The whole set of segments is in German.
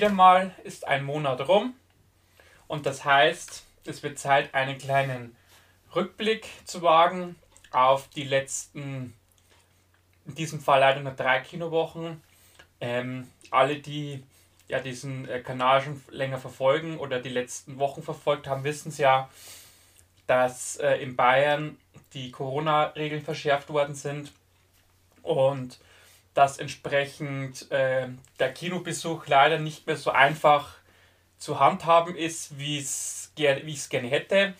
wieder mal ist ein Monat rum und das heißt, es wird Zeit, einen kleinen Rückblick zu wagen auf die letzten, in diesem Fall leider nur drei Kinowochen. Ähm, alle, die ja diesen äh, Kanal schon länger verfolgen oder die letzten Wochen verfolgt haben, wissen es ja, dass äh, in Bayern die Corona-Regeln verschärft worden sind und dass entsprechend äh, der Kinobesuch leider nicht mehr so einfach zu handhaben ist, wie ich es gerne hätte.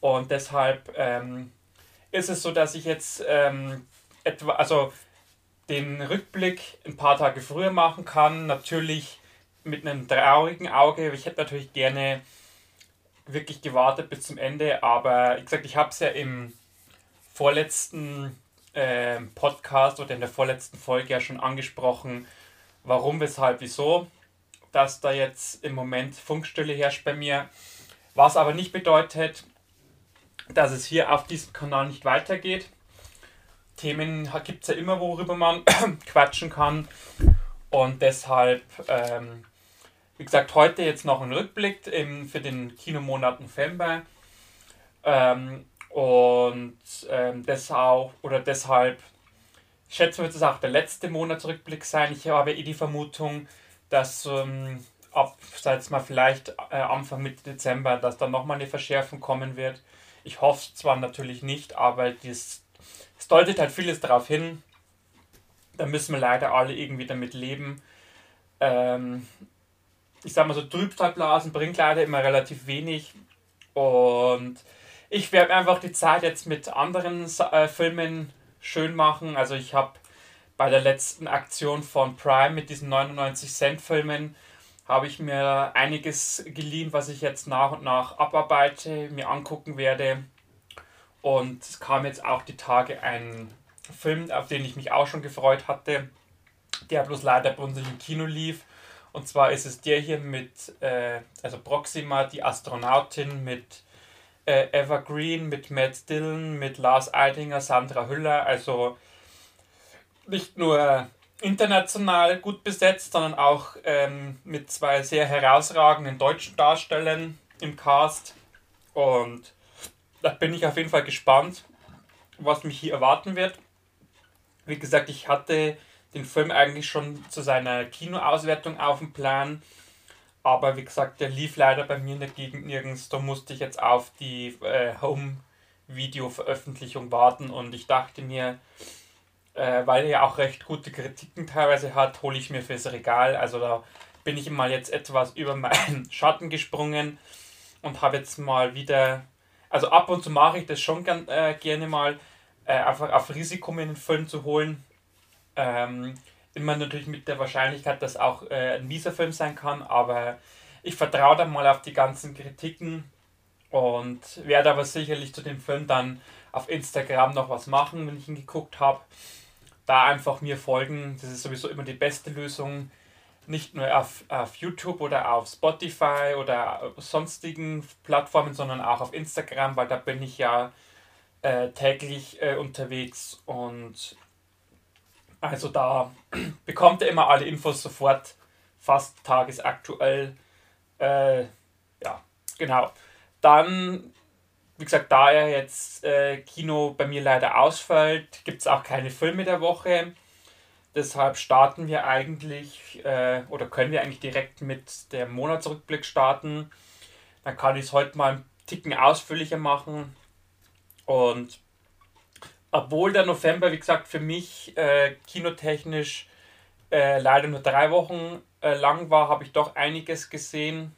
Und deshalb ähm, ist es so, dass ich jetzt ähm, etwa, also den Rückblick ein paar Tage früher machen kann. Natürlich mit einem traurigen Auge. Ich hätte natürlich gerne wirklich gewartet bis zum Ende, aber wie gesagt, ich habe es ja im vorletzten äh, Podcast oder in der vorletzten Folge ja schon angesprochen, warum, weshalb, wieso, dass da jetzt im Moment Funkstille herrscht bei mir. Was aber nicht bedeutet, dass es hier auf diesem Kanal nicht weitergeht. Themen gibt es ja immer, worüber man quatschen kann. Und deshalb, ähm, wie gesagt, heute jetzt noch ein Rückblick im, für den Kinomonat November. Ähm, und ähm, deshalb, oder deshalb, ich wird es auch der letzte Monatsrückblick sein. Ich habe eh die Vermutung, dass ähm, ab, seit mal vielleicht äh, Anfang Mitte Dezember, dass dann nochmal eine Verschärfung kommen wird. Ich hoffe es zwar natürlich nicht, aber es deutet halt vieles darauf hin. Da müssen wir leider alle irgendwie damit leben. Ähm, ich sag mal so, Trübsalblasen bringt leider immer relativ wenig. Und ich werde einfach die Zeit jetzt mit anderen äh, Filmen schön machen. Also ich habe bei der letzten Aktion von Prime mit diesen 99 Cent Filmen habe ich mir einiges geliehen, was ich jetzt nach und nach abarbeite, mir angucken werde. Und es kam jetzt auch die Tage ein Film, auf den ich mich auch schon gefreut hatte, der bloß leider bei uns im Kino lief. Und zwar ist es der hier mit, äh, also Proxima, die Astronautin mit äh, Evergreen, mit Matt Dillon, mit Lars Eidinger, Sandra Hüller. Also nicht nur international gut besetzt, sondern auch ähm, mit zwei sehr herausragenden deutschen Darstellern im Cast. Und da bin ich auf jeden Fall gespannt, was mich hier erwarten wird. Wie gesagt, ich hatte den Film eigentlich schon zu seiner Kinoauswertung auf dem Plan. Aber wie gesagt, der lief leider bei mir in der Gegend nirgends. Da musste ich jetzt auf die äh, Home-Video-Veröffentlichung warten und ich dachte mir, äh, weil er ja auch recht gute Kritiken teilweise hat, hole ich mir fürs Regal. Also da bin ich mal jetzt etwas über meinen Schatten gesprungen und habe jetzt mal wieder, also ab und zu mache ich das schon gern, äh, gerne mal, äh, einfach auf Risiko mir einen Film zu holen. Ähm, immer natürlich mit der Wahrscheinlichkeit, dass auch äh, ein mieser Film sein kann, aber ich vertraue dann mal auf die ganzen Kritiken und werde aber sicherlich zu dem Film dann auf Instagram noch was machen, wenn ich ihn geguckt habe. Da einfach mir folgen, das ist sowieso immer die beste Lösung. Nicht nur auf, auf YouTube oder auf Spotify oder sonstigen Plattformen, sondern auch auf Instagram, weil da bin ich ja äh, täglich äh, unterwegs und also da bekommt ihr immer alle Infos sofort, fast tagesaktuell. Äh, ja, genau. Dann, wie gesagt, da er jetzt äh, Kino bei mir leider ausfällt, gibt es auch keine Filme der Woche. Deshalb starten wir eigentlich äh, oder können wir eigentlich direkt mit dem Monatsrückblick starten. Dann kann ich es heute mal einen Ticken ausführlicher machen. Und obwohl der November, wie gesagt, für mich äh, kinotechnisch äh, leider nur drei Wochen äh, lang war, habe ich doch einiges gesehen.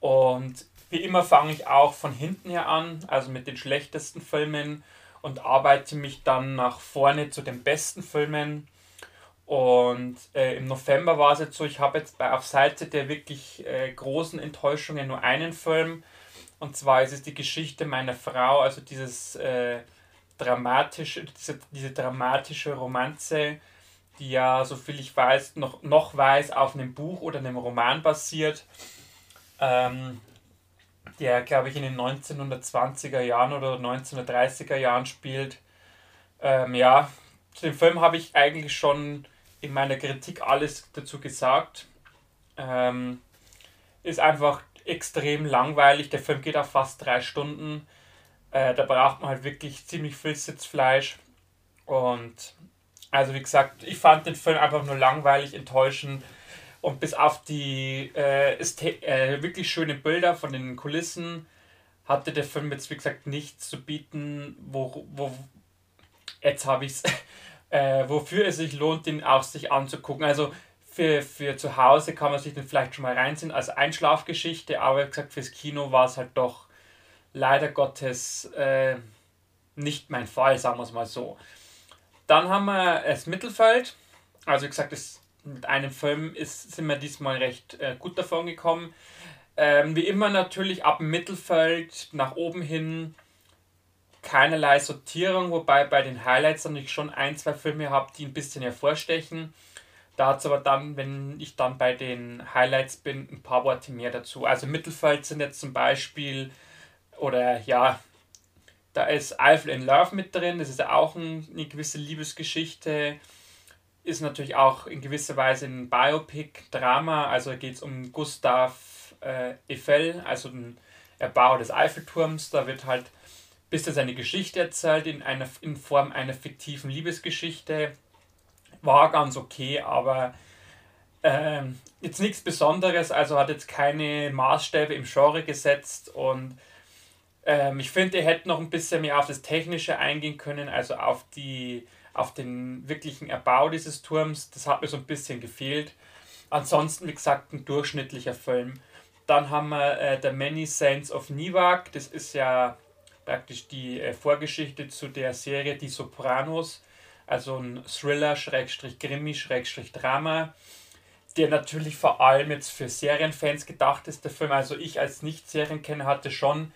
Und wie immer fange ich auch von hinten her an, also mit den schlechtesten Filmen und arbeite mich dann nach vorne zu den besten Filmen. Und äh, im November war es jetzt so, ich habe jetzt bei auf Seite der wirklich äh, großen Enttäuschungen nur einen Film. Und zwar ist es die Geschichte meiner Frau, also dieses äh, dramatische, diese, diese dramatische Romanze, die ja, soviel ich weiß, noch, noch weiß, auf einem Buch oder einem Roman basiert, ähm, der, glaube ich, in den 1920er Jahren oder 1930er Jahren spielt. Ähm, ja, zu dem Film habe ich eigentlich schon in meiner Kritik alles dazu gesagt. Ähm, ist einfach extrem langweilig. Der Film geht auch fast drei Stunden. Äh, da braucht man halt wirklich ziemlich viel Sitzfleisch. Und also wie gesagt, ich fand den Film einfach nur langweilig, enttäuschend. Und bis auf die äh, äh, wirklich schönen Bilder von den Kulissen hatte der Film jetzt, wie gesagt, nichts zu bieten, wo, wo jetzt habe ich es, äh, wofür es sich lohnt, den auch sich anzugucken. Also für, für zu Hause kann man sich den vielleicht schon mal reinziehen als Einschlafgeschichte, aber wie gesagt, fürs Kino war es halt doch leider Gottes äh, nicht mein Fall, sagen wir es mal so. Dann haben wir das Mittelfeld. Also wie gesagt, das, mit einem Film ist, sind wir diesmal recht äh, gut davon gekommen. Ähm, wie immer natürlich ab dem Mittelfeld nach oben hin keinerlei Sortierung, wobei bei den Highlights dann ich schon ein, zwei Filme habe, die ein bisschen hervorstechen. Dazu aber dann, wenn ich dann bei den Highlights bin, ein paar Worte mehr dazu. Also Mittelfeld sind jetzt zum Beispiel, oder ja, da ist Eiffel in Love mit drin, das ist ja auch ein, eine gewisse Liebesgeschichte. Ist natürlich auch in gewisser Weise ein Biopic, Drama, also geht es um Gustav äh, Eiffel, also den Erbauer des Eiffelturms. Da wird halt ein bisschen seine Geschichte erzählt in, einer, in Form einer fiktiven Liebesgeschichte war ganz okay, aber ähm, jetzt nichts Besonderes, also hat jetzt keine Maßstäbe im Genre gesetzt und ähm, ich finde, er hätte noch ein bisschen mehr auf das Technische eingehen können, also auf die auf den wirklichen Erbau dieses Turms. Das hat mir so ein bisschen gefehlt. Ansonsten, wie gesagt, ein durchschnittlicher Film. Dann haben wir äh, The Many Saints of Nivak. Das ist ja praktisch die äh, Vorgeschichte zu der Serie Die Sopranos also ein Thriller, Schrägstrich Krimi, Schrägstrich Drama, der natürlich vor allem jetzt für Serienfans gedacht ist, der Film. Also ich als Nicht-Serienkenner hatte schon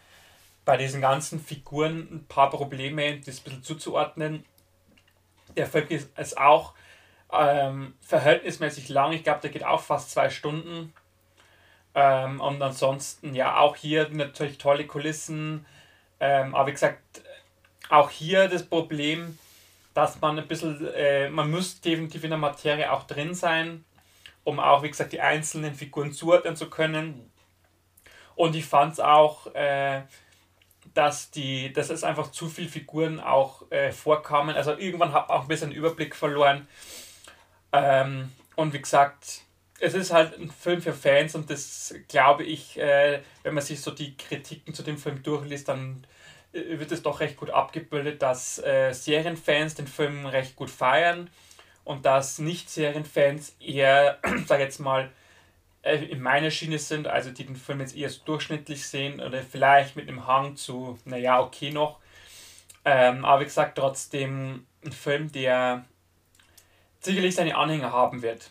bei diesen ganzen Figuren ein paar Probleme, das ein bisschen zuzuordnen. Der Film ist auch ähm, verhältnismäßig lang. Ich glaube, der geht auch fast zwei Stunden. Ähm, und ansonsten, ja, auch hier natürlich tolle Kulissen. Ähm, aber wie gesagt, auch hier das Problem, dass man ein bisschen, äh, man muss definitiv in der Materie auch drin sein, um auch, wie gesagt, die einzelnen Figuren zuordnen zu können. Und ich fand es auch, äh, dass, die, dass es einfach zu viele Figuren auch äh, vorkamen. Also irgendwann habe ich auch ein bisschen Überblick verloren. Ähm, und wie gesagt, es ist halt ein Film für Fans und das glaube ich, äh, wenn man sich so die Kritiken zu dem Film durchliest, dann äh, wird es doch recht gut abgebildet, dass äh, Serienfans den Film recht gut feiern und dass Nicht-Serienfans eher, sag jetzt mal, in meiner Schiene sind, also die den Film jetzt eher so durchschnittlich sehen oder vielleicht mit einem Hang zu, naja, okay noch. Ähm, aber wie gesagt, trotzdem ein Film, der sicherlich seine Anhänger haben wird.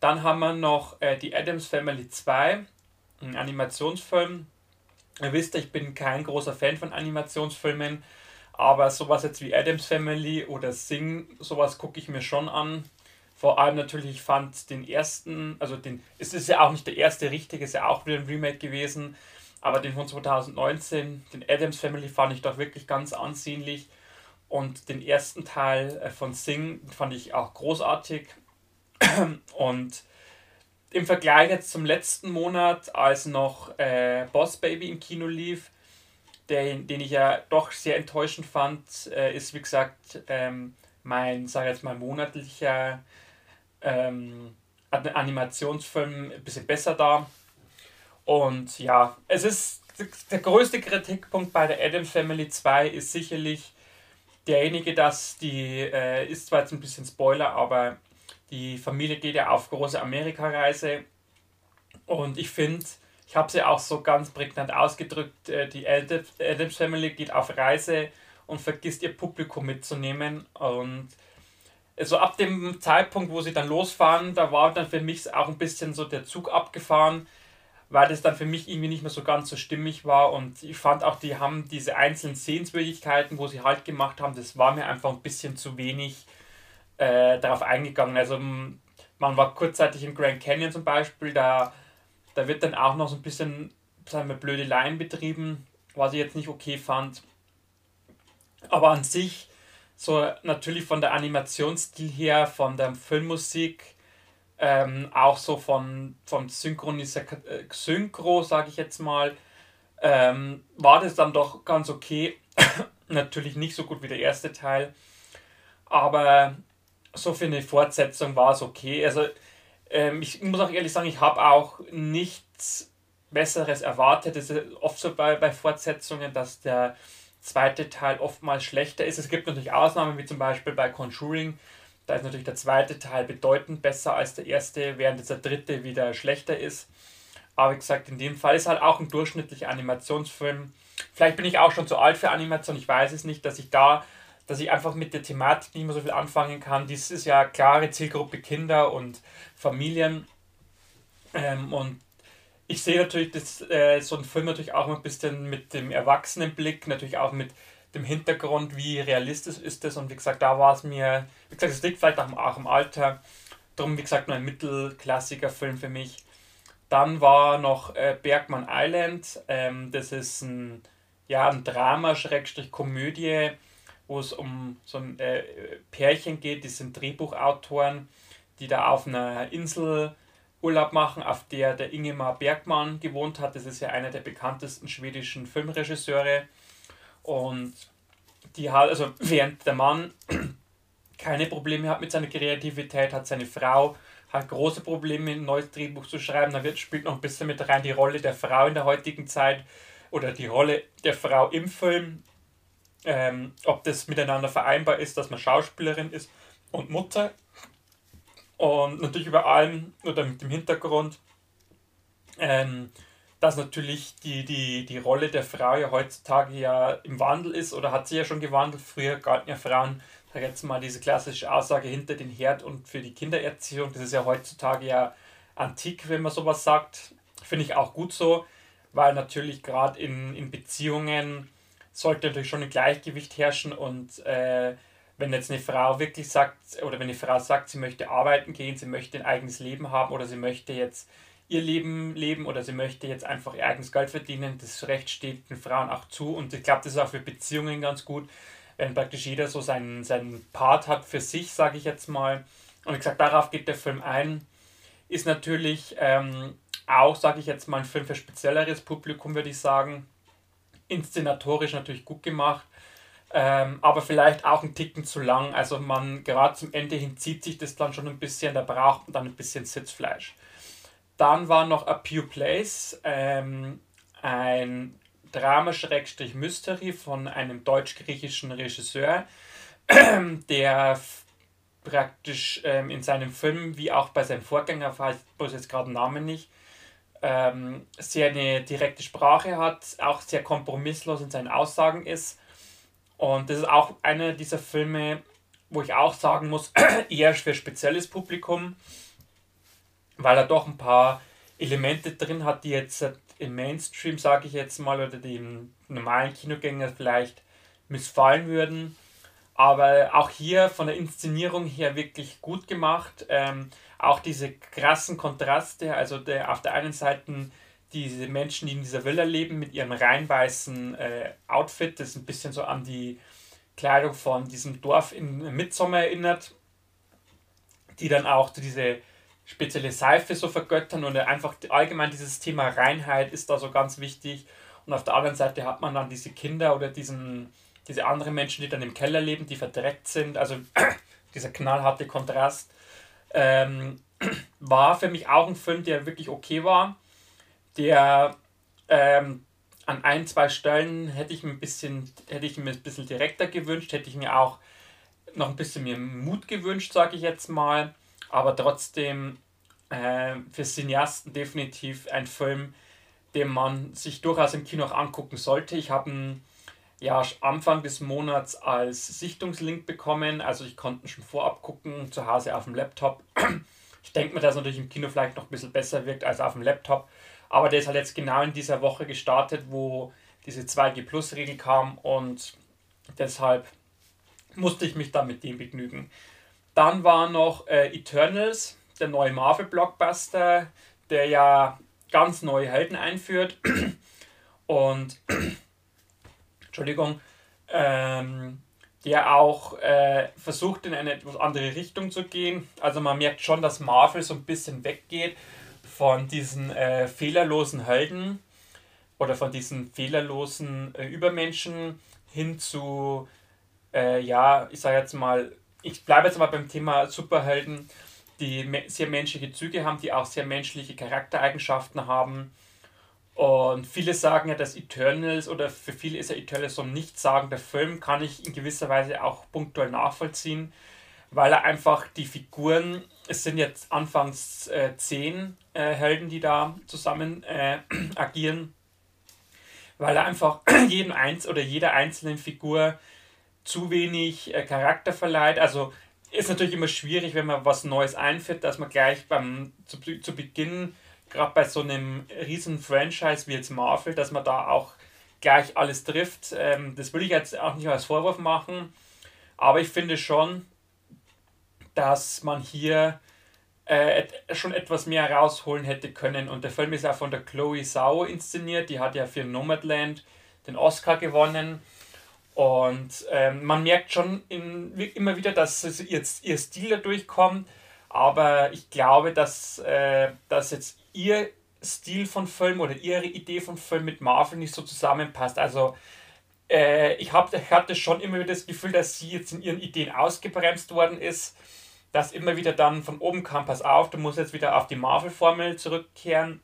Dann haben wir noch äh, die Adams Family 2, ein Animationsfilm, Ihr wisst, ich bin kein großer Fan von Animationsfilmen, aber sowas jetzt wie Adams Family oder Sing, sowas gucke ich mir schon an. Vor allem natürlich, ich fand den ersten, also den, es ist ja auch nicht der erste richtige, ist ja auch wieder ein Remake gewesen, aber den von 2019, den Adams Family, fand ich doch wirklich ganz ansehnlich. Und den ersten Teil äh, von Sing fand ich auch großartig. Und im Vergleich jetzt zum letzten Monat, als noch äh, Boss Baby im Kino lief, der, den ich ja doch sehr enttäuschend fand, äh, ist wie gesagt ähm, mein, sage jetzt mal, monatlicher ähm, Animationsfilm ein bisschen besser da. Und ja, es ist der größte Kritikpunkt bei der Adam Family 2 ist sicherlich derjenige, dass die, äh, ist zwar jetzt ein bisschen Spoiler, aber die Familie geht ja auf große Amerikareise und ich finde, ich habe sie auch so ganz prägnant ausgedrückt, äh, die Adams Family geht auf Reise und vergisst ihr Publikum mitzunehmen und also ab dem Zeitpunkt, wo sie dann losfahren, da war dann für mich auch ein bisschen so der Zug abgefahren, weil das dann für mich irgendwie nicht mehr so ganz so stimmig war und ich fand auch, die haben diese einzelnen Sehenswürdigkeiten, wo sie halt gemacht haben, das war mir einfach ein bisschen zu wenig äh, darauf eingegangen. Also man war kurzzeitig im Grand Canyon zum Beispiel, da, da wird dann auch noch so ein bisschen sagen wir, blöde Laien betrieben, was ich jetzt nicht okay fand. Aber an sich, so natürlich von der Animationsstil her, von der Filmmusik, Ähm, auch so von, vom Synchronisa äh, Synchro, sage ich jetzt mal, ähm, war das dann doch ganz okay. Natürlich nicht so gut wie der erste Teil, aber so für eine Fortsetzung war es okay. Also ähm, ich muss auch ehrlich sagen, ich habe auch nichts Besseres erwartet. Es ist oft so bei, bei Fortsetzungen, dass der zweite Teil oftmals schlechter ist. Es gibt natürlich Ausnahmen, wie zum Beispiel bei Conjuring. Da ist natürlich der zweite Teil bedeutend besser als der erste, während jetzt der dritte wieder schlechter ist. Aber wie gesagt, in dem Fall ist halt auch ein durchschnittlicher Animationsfilm. Vielleicht bin ich auch schon zu alt für Animation, ich weiß es nicht, dass ich da, dass ich einfach mit der Thematik nicht mehr so viel anfangen kann. Dies ist ja klare Zielgruppe Kinder und Familien. Ähm, und ich sehe natürlich dass äh, so ein Film natürlich auch ein bisschen mit dem Erwachsenenblick, natürlich auch mit dem Hintergrund, wie realistisch ist das. Und wie gesagt, da war es mir, wie gesagt, es liegt vielleicht auch, im Alter. Darum, wie gesagt, nur ein mittelklassiger Film für mich. Dann war noch äh, Bergman Island. Ähm, das ist ein, ja, ein Drama, Schrägstrich Komödie, wo es um so ein äh, Pärchen geht. Die sind Drehbuchautoren, die da auf einer Insel Urlaub machen, auf der der Ingemar Bergmann gewohnt hat. Das ist ja einer der bekanntesten schwedischen Filmregisseure. Und die hat, also während der Mann keine Probleme hat mit seiner Kreativität, hat seine Frau hat große Probleme, ein neues Drehbuch zu schreiben. Da wird, spielt noch ein bisschen mit rein die Rolle der Frau in der heutigen Zeit oder die Rolle der Frau im Film. Ähm, ob das miteinander vereinbar ist, dass man Schauspielerin ist und Mutter. Und natürlich über allem oder mit dem Hintergrund, ähm, dass natürlich die, die, die Rolle der Frau ja heutzutage ja im Wandel ist oder hat sie ja schon gewandelt. Früher galten ja Frauen sag jetzt mal diese klassische Aussage hinter den Herd und für die Kindererziehung, das ist ja heutzutage ja antik, wenn man sowas sagt. Finde ich auch gut so, weil natürlich gerade in, in Beziehungen sollte natürlich schon ein Gleichgewicht herrschen und äh, wenn jetzt eine Frau wirklich sagt, oder wenn eine Frau sagt, sie möchte arbeiten gehen, sie möchte ein eigenes Leben haben oder sie möchte jetzt ihr Leben leben oder sie möchte jetzt einfach ihr eigenes Geld verdienen, das Recht steht den Frauen auch zu und ich glaube, das ist auch für Beziehungen ganz gut, wenn praktisch jeder so seinen, seinen Part hat für sich, sage ich jetzt mal. Und wie gesagt, darauf geht der Film ein. Ist natürlich ähm, auch, sage ich jetzt mal, ein Film für spezielleres Publikum, würde ich sagen. Inszenatorisch natürlich gut gemacht, ähm, aber vielleicht auch ein Ticken zu lang. Also man, gerade zum Ende hin zieht sich das dann schon ein bisschen, da braucht man dann ein bisschen Sitzfleisch. Dann war noch A Pew Place, ähm, ein Drama-Mystery von einem deutsch-griechischen Regisseur, der praktisch ähm, in seinem Film, wie auch bei seinem Vorgänger, weiß ich jetzt gerade den Namen nicht, ähm, sehr eine direkte Sprache hat, auch sehr kompromisslos in seinen Aussagen ist. Und das ist auch einer dieser Filme, wo ich auch sagen muss, eher für spezielles Publikum, weil er doch ein paar Elemente drin hat, die jetzt im Mainstream, sage ich jetzt mal, oder dem normalen Kinogänger vielleicht missfallen würden. Aber auch hier von der Inszenierung her wirklich gut gemacht. Ähm, auch diese krassen Kontraste, also der, auf der einen Seite diese Menschen, die in dieser Villa leben, mit ihrem rein weißen äh, Outfit, das ein bisschen so an die Kleidung von diesem Dorf in Midsommer erinnert, die dann auch diese spezielle Seife so vergöttern und einfach allgemein dieses Thema Reinheit ist da so ganz wichtig. Und auf der anderen Seite hat man dann diese Kinder oder diesen, diese anderen Menschen, die dann im Keller leben, die verdreckt sind. Also dieser knallharte Kontrast. Ähm, war für mich auch ein Film, der wirklich okay war. Der ähm, an ein, zwei Stellen hätte ich mir ein bisschen, hätte ich mir ein bisschen direkter gewünscht, hätte ich mir auch noch ein bisschen mehr Mut gewünscht, sage ich jetzt mal aber trotzdem äh, für Cineasten definitiv ein Film, den man sich durchaus im Kino auch angucken sollte. Ich habe ihn ja Anfang des Monats als Sichtungslink bekommen, also ich konnte ihn schon vorab gucken, zu Hause auf dem Laptop. Ich denke mir, dass natürlich im Kino vielleicht noch ein bisschen besser wirkt als auf dem Laptop, aber der ist halt jetzt genau in dieser Woche gestartet, wo diese 2G-Plus-Regel kam und deshalb musste ich mich dann mit dem begnügen. Dann war noch äh, Eternals, der neue Marvel-Blockbuster, der ja ganz neue Helden einführt. Und, Entschuldigung, ähm, der auch äh, versucht, in eine etwas andere Richtung zu gehen. Also man merkt schon, dass Marvel so ein bisschen weggeht von diesen äh, fehlerlosen Helden oder von diesen fehlerlosen äh, Übermenschen hin zu, äh, ja, ich sage jetzt mal, ich bleibe jetzt mal beim Thema Superhelden, die sehr menschliche Züge haben, die auch sehr menschliche Charaktereigenschaften haben. Und viele sagen ja, dass Eternals oder für viele ist ja Eternals so ein nichtssagender Film, kann ich in gewisser Weise auch punktuell nachvollziehen, weil er einfach die Figuren, es sind jetzt anfangs äh, zehn äh, Helden, die da zusammen äh, agieren, weil er einfach jedem eins oder jeder einzelnen Figur zu wenig äh, Charakter verleiht. Also ist natürlich immer schwierig, wenn man was Neues einführt, dass man gleich beim zu, zu Beginn gerade bei so einem riesen Franchise wie jetzt Marvel, dass man da auch gleich alles trifft. Ähm, das will ich jetzt auch nicht als Vorwurf machen, aber ich finde schon, dass man hier äh, schon etwas mehr rausholen hätte können. Und der Film ist auch von der Chloe Zhao inszeniert, die hat ja für Nomadland den Oscar gewonnen. Und ähm, man merkt schon in, immer wieder, dass jetzt ihr Stil da durchkommt. Aber ich glaube, dass, äh, dass jetzt ihr Stil von Film oder ihre Idee von Film mit Marvel nicht so zusammenpasst. Also äh, ich, hab, ich hatte schon immer wieder das Gefühl, dass sie jetzt in ihren Ideen ausgebremst worden ist, dass immer wieder dann von oben kam, pass auf, du musst jetzt wieder auf die Marvel-Formel zurückkehren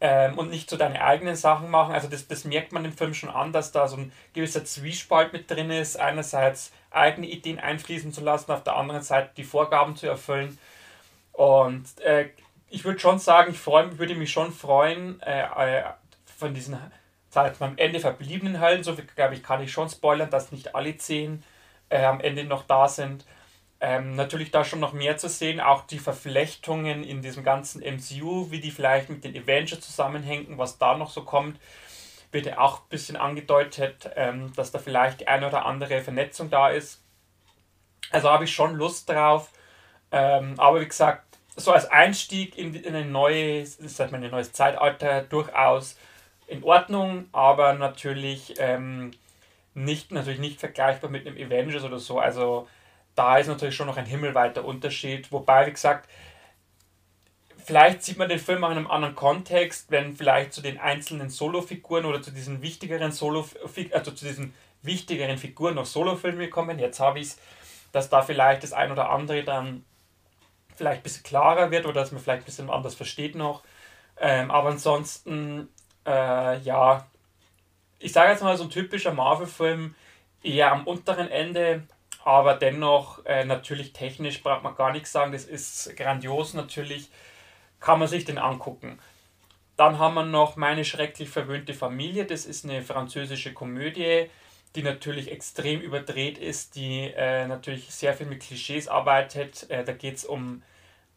ähm, und nicht so deine eigenen Sachen machen. Also das, das merkt man im Film schon an, dass da so ein gewisser Zwiespalt mit drin ist. Einerseits eigene Ideen einfließen zu lassen, auf der anderen Seite die Vorgaben zu erfüllen. Und äh, ich würde schon sagen, ich freu, würde mich schon freuen, äh, äh, von diesen seit am Ende verbliebenen Hallen, so viel glaube ich, kann ich schon spoilern, dass nicht alle zehn äh, am Ende noch da sind. Ähm, natürlich da schon noch mehr zu sehen, auch die Verflechtungen in diesem ganzen MCU, wie die vielleicht mit den Avengers zusammenhängen, was da noch so kommt, wird ja auch ein bisschen angedeutet, ähm, dass da vielleicht die eine oder andere Vernetzung da ist. Also habe ich schon Lust drauf. Ähm, aber wie gesagt, so als Einstieg in, in ein neues, sag mal, ein neues Zeitalter durchaus in Ordnung, aber natürlich ähm, nicht, natürlich nicht vergleichbar mit einem Avengers oder so. Also da ist natürlich schon noch ein himmelweiter Unterschied. Wobei, wie gesagt, vielleicht sieht man den Film auch in einem anderen Kontext, wenn vielleicht zu den einzelnen Solo-Figuren oder zu diesen wichtigeren Solo also zu diesen wichtigeren Figuren noch Solo-Filme kommen. Jetzt habe ich es, dass da vielleicht das ein oder andere dann vielleicht ein bisschen klarer wird oder dass man vielleicht ein bisschen anders versteht noch. Ähm, aber ansonsten, äh, ja, ich sage jetzt mal so ein typischer Marvel-Film, eher am unteren Ende, aber dennoch äh, natürlich technisch braucht man gar nichts sagen. Das ist grandios natürlich, kann man sich den angucken. Dann haben wir noch Meine schrecklich verwöhnte Familie. Das ist eine französische Komödie, die natürlich extrem überdreht ist, die äh, natürlich sehr viel mit Klischees arbeitet. Äh, da geht es um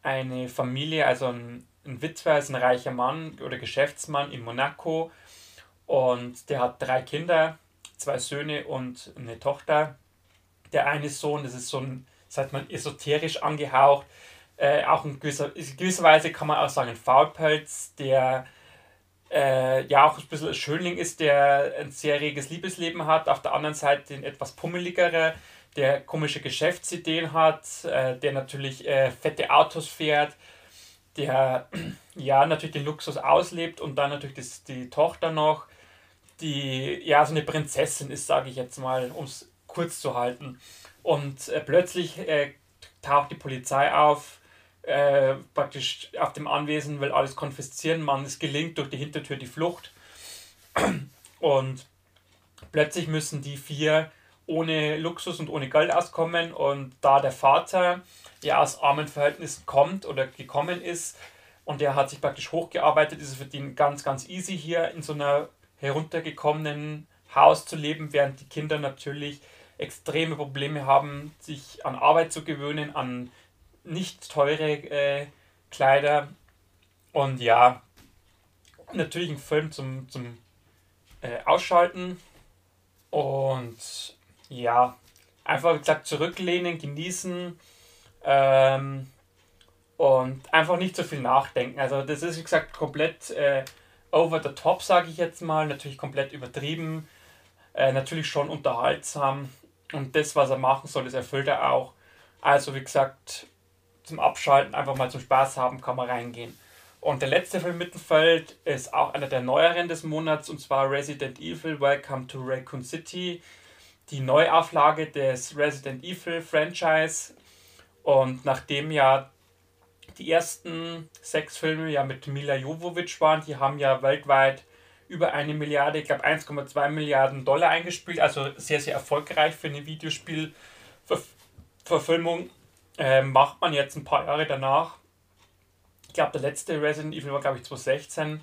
eine Familie, also ein, ein Witwer ist ein reicher Mann oder Geschäftsmann in Monaco und der hat drei Kinder, zwei Söhne und eine Tochter. Der eine Sohn, das ist so ein, sagt man, esoterisch angehaucht, äh, auch in gewisser, in gewisser Weise kann man auch sagen, ein Faulpelz, der äh, ja auch ein bisschen ein Schönling ist, der ein sehr reges Liebesleben hat, auf der anderen Seite ein etwas pummeligere, der komische Geschäftsideen hat, äh, der natürlich äh, fette Autos fährt, der ja natürlich den Luxus auslebt und dann natürlich das, die Tochter noch, die ja so eine Prinzessin ist, sage ich jetzt mal, um es kurz zu halten. Und äh, plötzlich äh, taucht die Polizei auf, äh, praktisch auf dem Anwesen, will alles konfiszieren. Man, es gelingt durch die Hintertür die Flucht. Und plötzlich müssen die vier ohne Luxus und ohne Geld auskommen. Und da der Vater ja aus armen Verhältnissen kommt oder gekommen ist und der hat sich praktisch hochgearbeitet, ist es für ihn ganz, ganz easy hier in so einer heruntergekommenen Haus zu leben, während die Kinder natürlich extreme Probleme haben, sich an Arbeit zu gewöhnen, an nicht teure äh, Kleider. Und ja, natürlich ein Film zum, zum äh, Ausschalten. Und ja, einfach wie gesagt zurücklehnen, genießen ähm, und einfach nicht so viel nachdenken. Also das ist wie gesagt komplett äh, over the top, sage ich jetzt mal, natürlich komplett übertrieben, äh, natürlich schon unterhaltsam, Und das, was er machen soll, das erfüllt er auch. Also, wie gesagt, zum Abschalten, einfach mal zum Spaß haben, kann man reingehen. Und der letzte Film im Mittelfeld ist auch einer der neueren des Monats, und zwar Resident Evil Welcome to Raccoon City. Die Neuauflage des Resident Evil Franchise. Und nachdem ja die ersten sechs Filme ja mit Mila Jovovich waren, die haben ja weltweit über eine Milliarde, ich glaube 1,2 Milliarden Dollar eingespielt, also sehr, sehr erfolgreich für eine Videospielverfilmung. Äh, macht man jetzt ein paar Jahre danach. Ich glaube, der letzte Resident Evil war, glaube ich, 2016.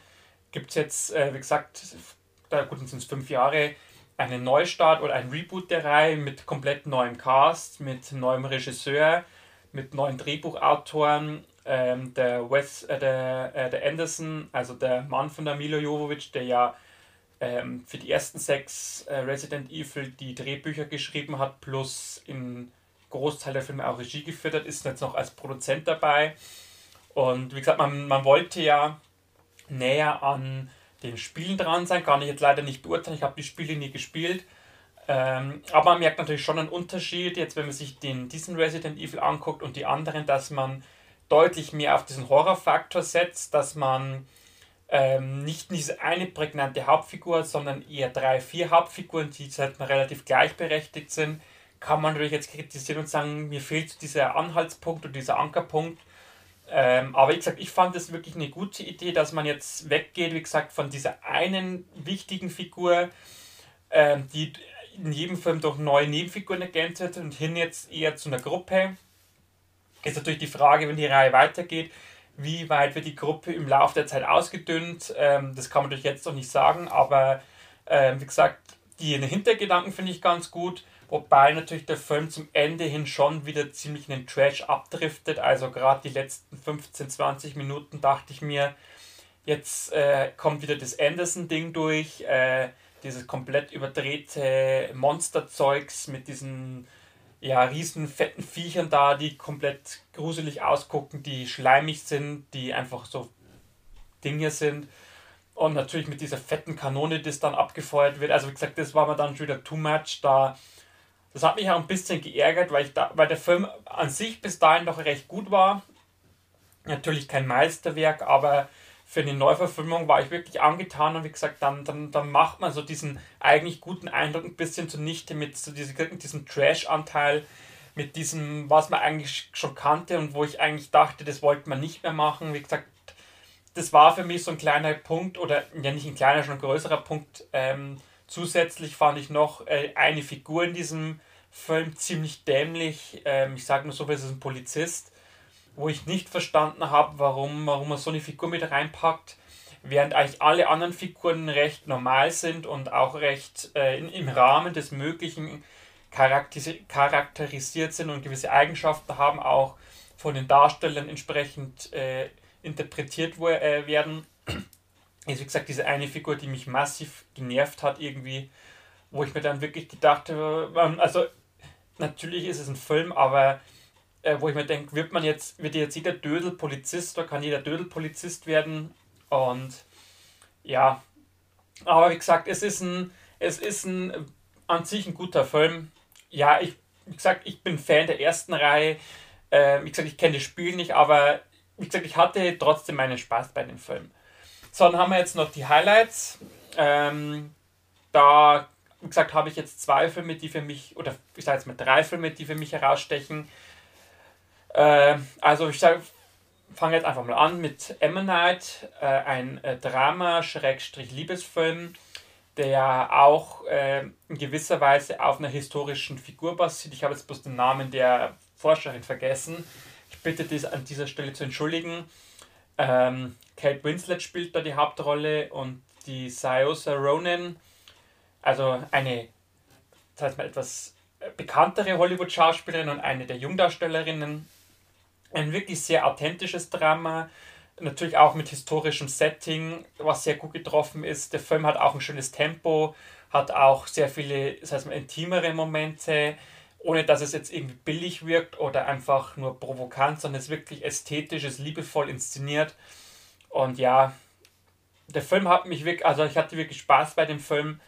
Gibt es jetzt, äh, wie gesagt, da gut, sind es fünf Jahre, einen Neustart oder ein Reboot der Reihe mit komplett neuem Cast, mit neuem Regisseur, mit neuen Drehbuchautoren ähm, der, Wes, äh, der, äh, der Anderson, also der Mann von der Milo Jovovich, der ja ähm, für die ersten sechs äh, Resident Evil die Drehbücher geschrieben hat, plus in Großteil der Filme auch Regie geführt hat, ist jetzt noch als Produzent dabei. Und wie gesagt, man, man wollte ja näher an den Spielen dran sein, kann ich jetzt leider nicht beurteilen, ich habe die Spiele nie gespielt. Ähm, aber man merkt natürlich schon einen Unterschied, jetzt wenn man sich den, diesen Resident Evil anguckt und die anderen, dass man deutlich mehr auf diesen Horrorfaktor setzt, dass man ähm, nicht diese eine prägnante Hauptfigur, sondern eher drei, vier Hauptfiguren, die halt relativ gleichberechtigt sind, kann man natürlich jetzt kritisieren und sagen, mir fehlt dieser Anhaltspunkt und dieser Ankerpunkt. Ähm, aber wie gesagt, ich fand es wirklich eine gute Idee, dass man jetzt weggeht, wie gesagt, von dieser einen wichtigen Figur, ähm, die in jedem Film durch neue Nebenfiguren ergänzt wird und hin jetzt eher zu einer Gruppe ist natürlich die Frage, wenn die Reihe weitergeht, wie weit wird die Gruppe im Laufe der Zeit ausgedünnt. Ähm, das kann man natürlich jetzt noch nicht sagen, aber ähm, wie gesagt, die Hintergedanken finde ich ganz gut. Wobei natürlich der Film zum Ende hin schon wieder ziemlich in den Trash abdriftet. Also gerade die letzten 15, 20 Minuten dachte ich mir, jetzt äh, kommt wieder das Anderson-Ding durch. Äh, dieses komplett überdrehte Monsterzeugs mit diesen ja, riesen fetten Viechern da, die komplett gruselig ausgucken, die schleimig sind, die einfach so Dinge sind. Und natürlich mit dieser fetten Kanone, die dann abgefeuert wird. Also wie gesagt, das war mir dann schon wieder too much. Da, das hat mich auch ein bisschen geärgert, weil, ich da, weil der Film an sich bis dahin doch recht gut war. Natürlich kein Meisterwerk, aber für eine Neuverfilmung war ich wirklich angetan und wie gesagt, dann, dann, dann macht man so diesen eigentlich guten Eindruck ein bisschen zunichte mit so diese, diesem Trash-Anteil, mit diesem, was man eigentlich schon kannte und wo ich eigentlich dachte, das wollte man nicht mehr machen. Wie gesagt, das war für mich so ein kleiner Punkt oder ja nicht ein kleiner, schon ein größerer Punkt. Ähm, zusätzlich fand ich noch äh, eine Figur in diesem Film ziemlich dämlich. Ähm, ich sage nur so, es ist ein Polizist wo ich nicht verstanden habe, warum, warum man so eine Figur mit reinpackt, während eigentlich alle anderen Figuren recht normal sind und auch recht äh, in, im Rahmen des Möglichen charakterisiert sind und gewisse Eigenschaften haben, auch von den Darstellern entsprechend äh, interpretiert äh, werden. Ist wie gesagt diese eine Figur, die mich massiv genervt hat, irgendwie, wo ich mir dann wirklich gedacht habe, also natürlich ist es ein Film, aber äh, wo ich mir denke, wird man jetzt, wird jetzt jeder Dödel Polizist oder kann jeder Dödel Polizist werden? Und ja, aber wie gesagt, es ist ein, es ist ein an sich ein guter Film. Ja, ich, wie gesagt, ich bin Fan der ersten Reihe. Äh, wie gesagt, ich kenne das Spiel nicht, aber wie gesagt, ich hatte trotzdem meinen Spaß bei dem Film. So, dann haben wir jetzt noch die Highlights. Ähm, da, wie gesagt, habe ich jetzt zwei Filme, die für mich, oder ich sage jetzt mal drei Filme, die für mich herausstechen. Äh, also ich fange jetzt einfach mal an mit Ammonite, äh, ein äh, Drama-Liebesfilm, der auch äh, in gewisser Weise auf einer historischen Figur basiert. Ich habe jetzt bloß den Namen der Forscherin vergessen. Ich bitte dies an dieser Stelle zu entschuldigen. Ähm, Kate Winslet spielt da die Hauptrolle und die Saoirse Ronan, also eine, das heißt mal etwas bekanntere Hollywood-Schauspielerin und eine der Jungdarstellerinnen ein wirklich sehr authentisches Drama, natürlich auch mit historischem Setting, was sehr gut getroffen ist. Der Film hat auch ein schönes Tempo, hat auch sehr viele, das heißt intimere Momente, ohne dass es jetzt irgendwie billig wirkt oder einfach nur provokant, sondern es ist wirklich ästhetisch, ist liebevoll inszeniert. Und ja, der Film hat mich wirklich, also ich hatte wirklich Spaß bei dem Film.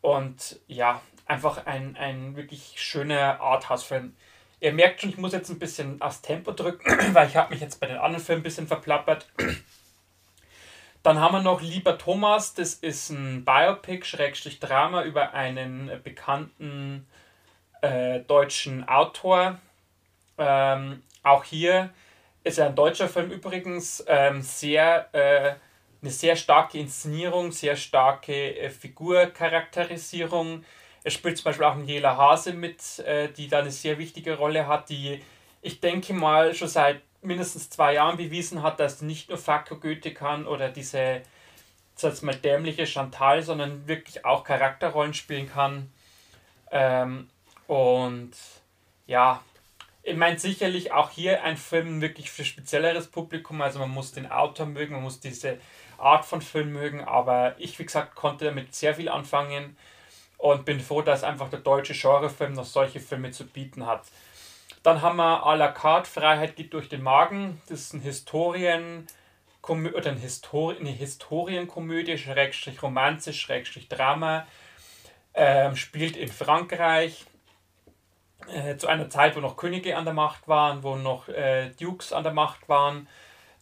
Und ja, einfach ein, ein wirklich schöner Arthouse-Film. Ihr merkt schon, ich muss jetzt ein bisschen aufs Tempo drücken, weil ich habe mich jetzt bei den anderen Filmen ein bisschen verplappert. Dann haben wir noch Lieber Thomas, das ist ein Biopic, Schrägstrich Drama über einen bekannten äh, deutschen Autor. Ähm, auch hier ist er ein deutscher Film übrigens, ähm, sehr, äh, eine sehr starke Inszenierung, sehr starke äh, Figurcharakterisierung. Es spielt zum Beispiel auch ein Jela Hase mit, äh, die da eine sehr wichtige Rolle hat, die ich denke mal schon seit mindestens zwei Jahren bewiesen hat, dass nicht nur Fakko Goethe kann oder diese, sag mal, dämliche Chantal, sondern wirklich auch Charakterrollen spielen kann. Ähm, und ja, ich meine sicherlich auch hier ein Film wirklich für spezielleres Publikum. Also man muss den Autor mögen, man muss diese Art von Film mögen, aber ich, wie gesagt, konnte damit sehr viel anfangen und bin froh, dass einfach der deutsche Genrefilm noch solche Filme zu bieten hat. Dann haben wir à la carte Freiheit geht durch den Magen. Das ist ein Historien oder ein Histori eine Historienkomödie, Schrägstrich Romanze, Schrägstrich Drama. Ähm, spielt in Frankreich äh, zu einer Zeit, wo noch Könige an der Macht waren, wo noch äh, Dukes an der Macht waren,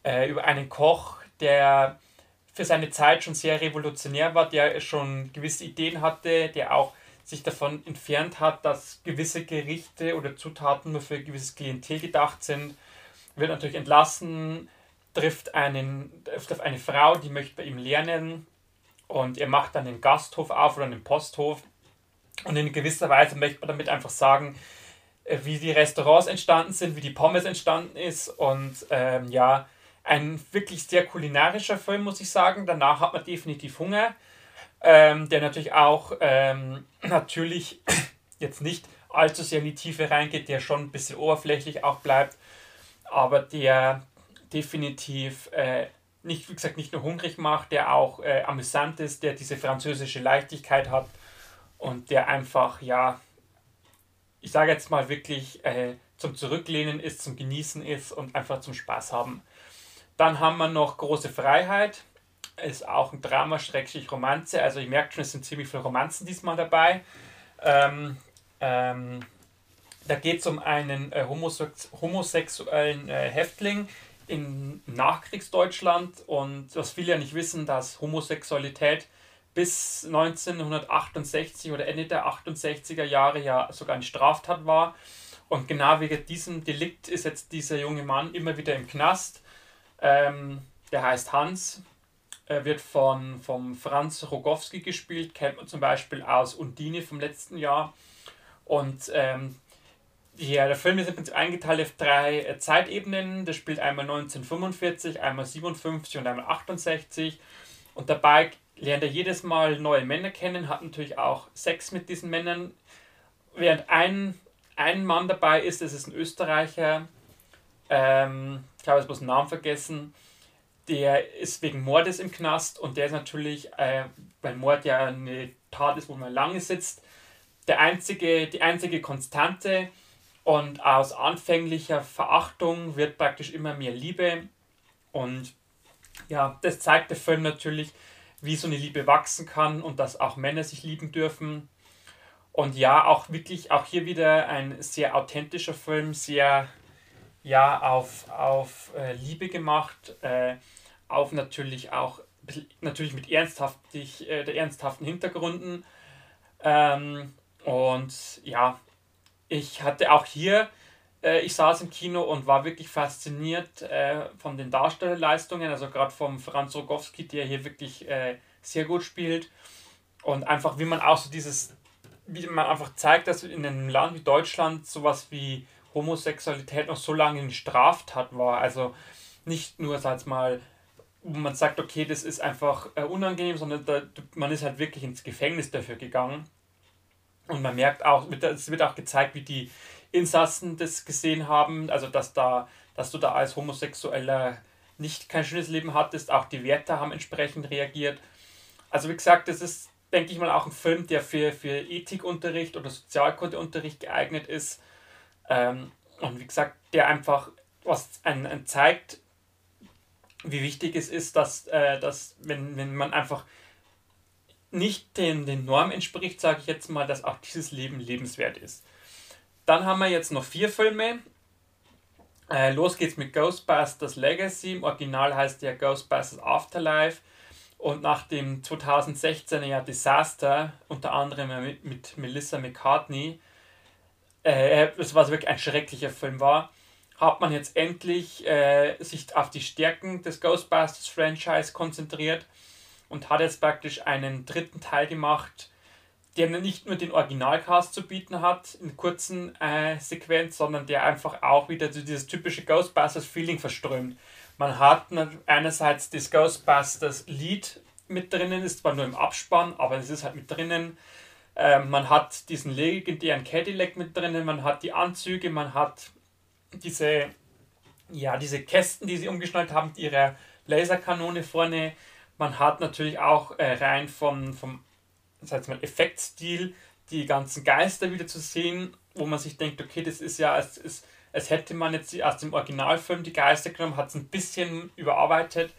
äh, über einen Koch, der für seine Zeit schon sehr revolutionär war, der schon gewisse Ideen hatte, der auch sich davon entfernt hat, dass gewisse Gerichte oder Zutaten nur für ein gewisses Klientel gedacht sind, wird natürlich entlassen, trifft, einen, trifft auf eine Frau, die möchte bei ihm lernen und er macht dann einen Gasthof auf oder einen Posthof. Und in gewisser Weise möchte man damit einfach sagen, äh, wie die Restaurants entstanden sind, wie die Pommes entstanden ist und ähm, ja, ein wirklich sehr kulinarischer Film, muss ich sagen. Danach hat man definitiv Hunger ähm, der natürlich auch ähm, natürlich jetzt nicht allzu sehr in die Tiefe reingeht, der schon ein bisschen oberflächlich auch bleibt, aber der definitiv äh, nicht, wie gesagt, nicht nur hungrig macht, der auch äh, amüsant ist, der diese französische Leichtigkeit hat und der einfach, ja, ich sage jetzt mal wirklich äh, zum Zurücklehnen ist, zum Genießen ist und einfach zum Spaß haben. Dann haben wir noch Große Freiheit ist auch ein Drama, schrecklich Romanze. Also ich merke schon, es sind ziemlich viele Romanzen diesmal dabei. Ähm, ähm, da geht es um einen äh, homosex homosexuellen äh, Häftling in Nachkriegsdeutschland und was viele ja nicht wissen, dass Homosexualität bis 1968 oder Ende der 68er Jahre ja sogar eine Straftat war. Und genau wegen diesem Delikt ist jetzt dieser junge Mann immer wieder im Knast. Ähm, der heißt Hans er wird von vom Franz Rogowski gespielt, kennt man zum Beispiel aus Undine vom letzten Jahr. Und ähm, ja, der Film ist im Prinzip eingeteilt auf drei äh, Zeitebenen. Das spielt einmal 1945, einmal 57 und einmal 68. Und dabei lernt er jedes Mal neue Männer kennen, hat natürlich auch Sex mit diesen Männern. Während ein, ein Mann dabei ist, das ist ein Österreicher, ähm, ich habe jetzt bloß den Namen vergessen, der ist wegen Mordes im Knast und der ist natürlich, äh, weil Mord ja eine Tat ist, wo man lange sitzt, der einzige, die einzige Konstante. Und aus anfänglicher Verachtung wird praktisch immer mehr Liebe. Und ja, das zeigt der Film natürlich, wie so eine Liebe wachsen kann und dass auch Männer sich lieben dürfen. Und ja, auch wirklich, auch hier wieder ein sehr authentischer Film, sehr ja, auf, auf äh, Liebe gemacht. Äh, auf natürlich auch natürlich mit ernsthaftig, äh, der ernsthaften Hintergründen. Ähm, und ja, ich hatte auch hier, äh, ich saß im Kino und war wirklich fasziniert äh, von den Darstellerleistungen, also gerade vom Franz Rogowski, der hier wirklich äh, sehr gut spielt. Und einfach, wie man auch so dieses, wie man einfach zeigt, dass in einem Land wie Deutschland sowas wie Homosexualität noch so lange eine Straftat war. Also nicht nur, sag mal, wo man sagt, okay, das ist einfach äh, unangenehm, sondern da, man ist halt wirklich ins Gefängnis dafür gegangen. Und man merkt auch, es wird auch gezeigt, wie die Insassen das gesehen haben, also dass da, dass du da als Homosexueller nicht kein schönes Leben hattest, auch die Wärter haben entsprechend reagiert. Also wie gesagt, das ist, denke ich mal, auch ein Film, der für, für Ethikunterricht oder Sozialkundeunterricht geeignet ist. Ähm, und wie gesagt, der einfach was einen, zeigt, wie wichtig es ist, dass, äh, dass wenn, wenn man einfach nicht den, den Norm entspricht, sage ich jetzt mal, dass auch dieses Leben lebenswert ist. Dann haben wir jetzt noch vier Filme. Äh, los geht's mit Ghostbusters Legacy. Im Original heißt der Ghostbusters Afterlife. Und nach dem 2016er Jahr Disaster, unter anderem mit, mit Melissa McCartney, äh, was wirklich ein schrecklicher Film war, hat man jetzt endlich äh, sich auf die Stärken des Ghostbusters Franchise konzentriert und hat jetzt praktisch einen dritten Teil gemacht, der nicht nur den Originalcast zu bieten hat, in kurzen äh, Sequenz, sondern der einfach auch wieder so dieses typische Ghostbusters-Feeling verströmt. Man hat einerseits das Ghostbusters-Lied mit drinnen, ist zwar nur im Abspann, aber es ist halt mit drinnen. Ähm, man hat diesen legendären Cadillac mit drinnen, man hat die Anzüge, man hat diese, ja, diese Kästen, die sie umgeschnallt haben, ihre Laserkanone vorne. Man hat natürlich auch äh, rein vom, vom mal, Effektstil die ganzen Geister wieder zu sehen, wo man sich denkt, okay, das ist ja, es ist, als hätte man jetzt aus dem Originalfilm die Geister genommen, hat es ein bisschen überarbeitet.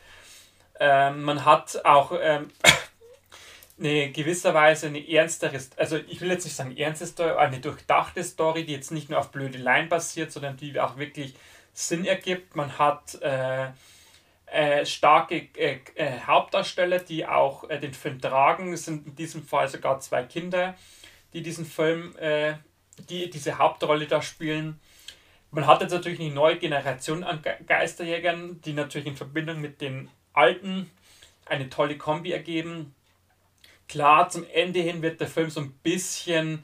Ähm, man hat auch ähm, eine gewisserweise eine ernstere, also ich will jetzt nicht sagen ernste Story, eine durchdachte Story, die jetzt nicht nur auf blöde Line basiert, sondern die auch wirklich Sinn ergibt. Man hat äh, äh, starke äh, äh, Hauptdarsteller, die auch äh, den Film tragen. Es sind in diesem Fall sogar zwei Kinder, die diesen Film, äh, die diese Hauptrolle da spielen. Man hat jetzt natürlich eine neue Generation an Ge Geisterjägern, die natürlich in Verbindung mit den alten eine tolle Kombi ergeben. Klar, zum Ende hin wird der Film so ein bisschen,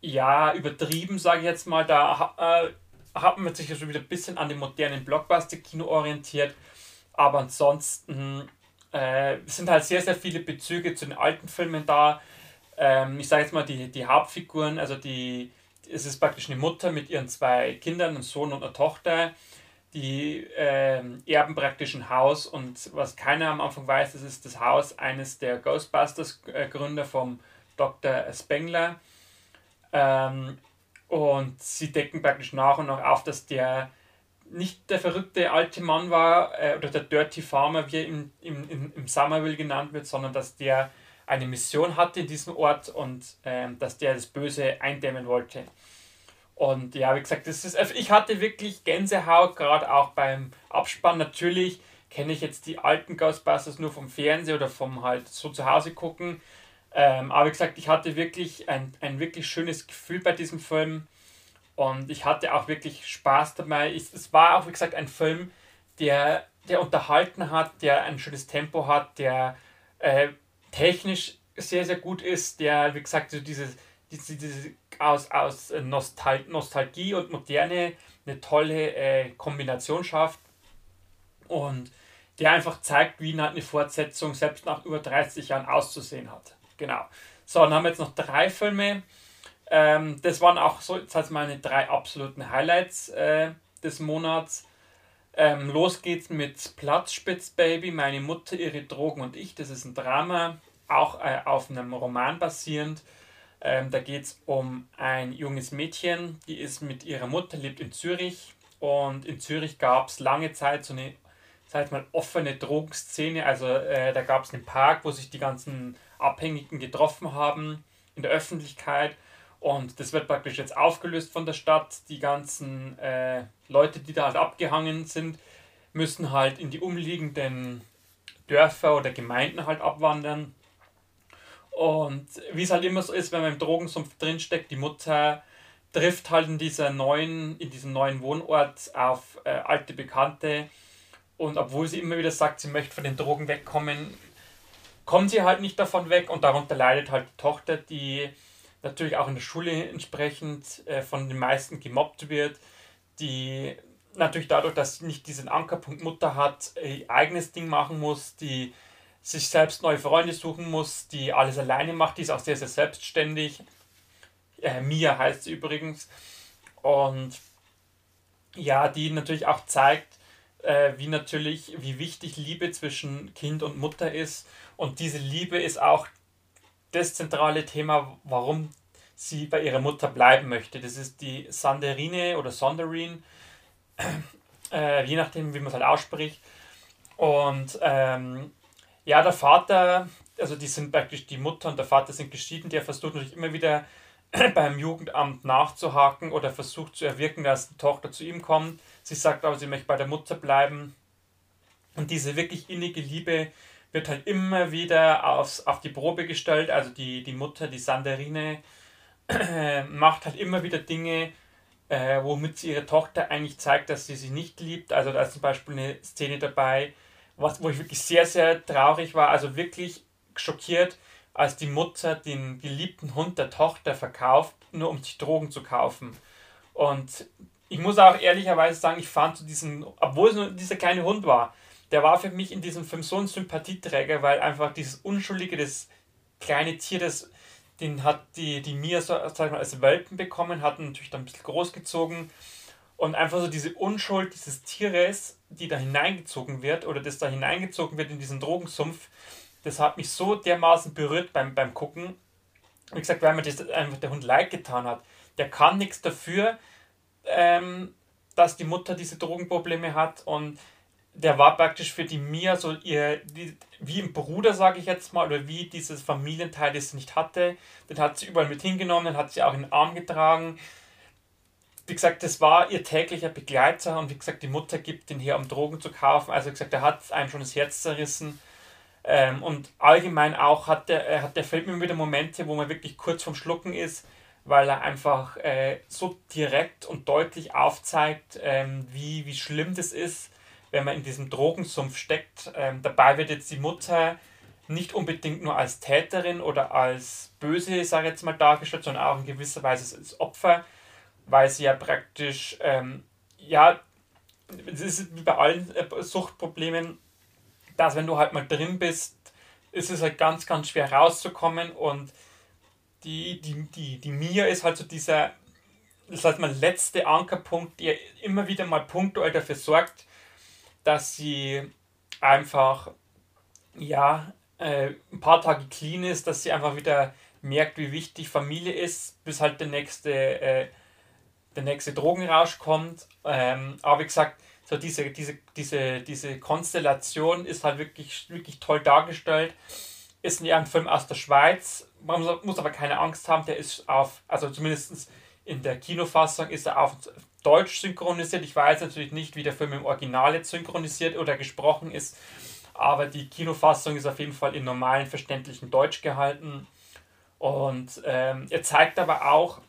ja, übertrieben, sage ich jetzt mal. Da äh, hat man sich ja schon wieder ein bisschen an dem modernen Blockbuster-Kino orientiert. Aber ansonsten äh, sind halt sehr, sehr viele Bezüge zu den alten Filmen da. Ähm, ich sage jetzt mal, die, die Hauptfiguren, also die, es ist praktisch eine Mutter mit ihren zwei Kindern, einem Sohn und einer Tochter die äh, erben praktisch ein Haus und was keiner am Anfang weiß, das ist das Haus eines der Ghostbusters-Gründer vom Dr. Spengler. Ähm, und sie decken praktisch nach und nach auf, dass der nicht der verrückte alte Mann war äh, oder der Dirty Farmer, wie er im, im, im, Summerville genannt wird, sondern dass der eine Mission hatte in diesem Ort und äh, dass der das Böse eindämmen wollte. Und ja, wie gesagt, das ist, also ich hatte wirklich Gänsehaut, gerade auch beim Abspann. Natürlich kenne ich jetzt die alten Ghostbusters nur vom Fernsehen oder vom halt so zu Hause gucken. Ähm, aber wie gesagt, ich hatte wirklich ein, ein wirklich schönes Gefühl bei diesem Film. Und ich hatte auch wirklich Spaß dabei. Ich, es war auch, wie gesagt, ein Film, der, der unterhalten hat, der ein schönes Tempo hat, der äh, technisch sehr, sehr gut ist, der, wie gesagt, so dieses diese, diese aus, aus Nostal Nostalgie und Moderne eine tolle äh, Kombination schafft und der einfach zeigt, wie eine Fortsetzung selbst nach über 30 Jahren auszusehen hat. Genau. So, dann haben wir jetzt noch drei Filme. Ähm, das waren auch so jetzt meine drei absoluten Highlights äh, des Monats. Ähm, los geht's mit Platzspitzbaby, meine Mutter, ihre Drogen und ich. Das ist ein Drama, auch äh, auf einem Roman basierend. Ähm, da geht es um ein junges Mädchen, die ist mit ihrer Mutter, lebt in Zürich. Und in Zürich gab es lange Zeit so eine, sag mal, offene Drogenszene. Also äh, da gab es einen Park, wo sich die ganzen Abhängigen getroffen haben in der Öffentlichkeit. Und das wird praktisch jetzt aufgelöst von der Stadt. Die ganzen äh, Leute, die da halt abgehangen sind, müssen halt in die umliegenden Dörfer oder Gemeinden halt abwandern. Und wie es halt immer so ist, wenn man im Drogensumpf drinsteckt, die Mutter trifft halt in dieser neuen, in diesem neuen Wohnort auf äh, alte Bekannte. Und obwohl sie immer wieder sagt, sie möchte von den Drogen wegkommen, kommt sie halt nicht davon weg und darunter leidet halt die Tochter, die natürlich auch in der Schule entsprechend äh, von den meisten gemobbt wird, die natürlich dadurch, dass sie nicht diesen Ankerpunkt Mutter hat, ihr eigenes Ding machen muss, die sich selbst neue Freunde suchen muss, die alles alleine macht, die ist auch sehr, sehr selbstständig. Äh, Mia heißt sie übrigens. Und ja, die natürlich auch zeigt, äh, wie natürlich, wie wichtig Liebe zwischen Kind und Mutter ist. Und diese Liebe ist auch das zentrale Thema, warum sie bei ihrer Mutter bleiben möchte. Das ist die Sanderine oder Sonderin, äh, je nachdem, wie man es halt ausspricht. Und ähm, ja, der Vater, also die sind praktisch die Mutter und der Vater sind geschieden, der versucht natürlich immer wieder beim Jugendamt nachzuhaken oder versucht zu erwirken, dass die Tochter zu ihm kommt. Sie sagt aber, sie möchte bei der Mutter bleiben. Und diese wirklich innige Liebe wird halt immer wieder aufs, auf die Probe gestellt. Also die, die Mutter, die Sanderine, macht halt immer wieder Dinge, äh, womit sie ihre Tochter eigentlich zeigt, dass sie sie nicht liebt. Also da ist zum Beispiel eine Szene dabei, was, wo ich wirklich sehr, sehr traurig war, also wirklich schockiert, als die Mutter den geliebten Hund der Tochter verkauft, nur um sich Drogen zu kaufen. Und ich muss auch ehrlicherweise sagen, ich fand zu diesen, obwohl es nur dieser kleine Hund war, der war für mich in diesem Film so ein Sympathieträger, weil einfach dieses unschuldige, das kleine Tier, das den hat die, die Mia so, sag mal, als Welpen bekommen, hat natürlich dann ein bisschen großgezogen. Und einfach so diese Unschuld dieses Tieres, die da hineingezogen wird oder das da hineingezogen wird in diesen Drogensumpf, das hat mich so dermaßen berührt beim, beim Gucken. Wie gesagt, weil mir das einfach der Hund leid getan hat. Der kann nichts dafür, ähm, dass die Mutter diese Drogenprobleme hat und der war praktisch für die Mia so ihr, wie ein Bruder, sage ich jetzt mal, oder wie dieses Familienteil, das sie nicht hatte. Den hat sie überall mit hingenommen, den hat sie auch in den Arm getragen. Wie gesagt, das war ihr täglicher Begleiter und wie gesagt, die Mutter gibt den her, um Drogen zu kaufen. Also wie gesagt, er hat einem schon das Herz zerrissen. Ähm, und allgemein auch hat der, hat der Film immer wieder Momente, wo man wirklich kurz vorm Schlucken ist, weil er einfach äh, so direkt und deutlich aufzeigt, ähm, wie, wie schlimm das ist wenn man in diesem Drogensumpf steckt. Ähm, dabei wird jetzt die Mutter nicht unbedingt nur als Täterin oder als Böse, sage ich jetzt mal, dargestellt, sondern auch in gewisser Weise als Opfer, weil sie ja praktisch, ähm, ja, es ist wie bei allen äh, Suchtproblemen, dass wenn du halt mal drin bist, ist es halt ganz, ganz schwer rauszukommen und die, die, die, die Mia ist halt so dieser, das heißt mal, letzte Ankerpunkt, der immer wieder mal punktuell dafür sorgt, dass sie einfach, ja, äh, ein paar Tage clean ist, dass sie einfach wieder merkt, wie wichtig Familie ist, bis halt der nächste, äh, der nächste Drogenrausch kommt. Ähm, aber wie gesagt, so diese, diese, diese, diese Konstellation ist halt wirklich, wirklich toll dargestellt. Ist ein Film aus der Schweiz. Man muss aber keine Angst haben, der ist auf, also zumindest in der Kinofassung ist er auf Deutsch synchronisiert. Ich weiß natürlich nicht, wie der Film im Original jetzt synchronisiert oder gesprochen ist, aber die Kinofassung ist auf jeden Fall in normalen, verständlichen Deutsch gehalten. Und ähm, er zeigt aber auch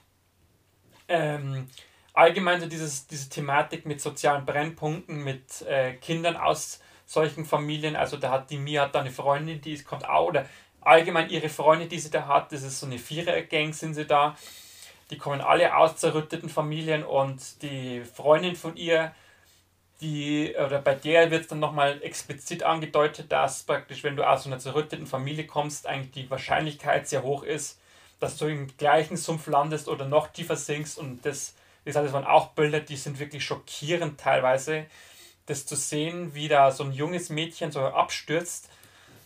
ähm, allgemein so dieses, diese Thematik mit sozialen Brennpunkten, mit äh, Kindern aus solchen Familien. Also da hat die Mia da eine Freundin, die kommt auch, oder allgemein ihre Freunde, die sie da hat, das ist so eine Vierer-Gang sind sie da. Die kommen alle aus zerrütteten Familien und die Freundin von ihr, die, oder bei der wird es dann nochmal explizit angedeutet, dass praktisch, wenn du aus einer zerrütteten Familie kommst, eigentlich die Wahrscheinlichkeit sehr hoch ist, dass du im gleichen Sumpf landest oder noch tiefer sinkst. Und das, wie gesagt, das waren auch Bilder, die sind wirklich schockierend teilweise, das zu sehen, wie da so ein junges Mädchen so abstürzt,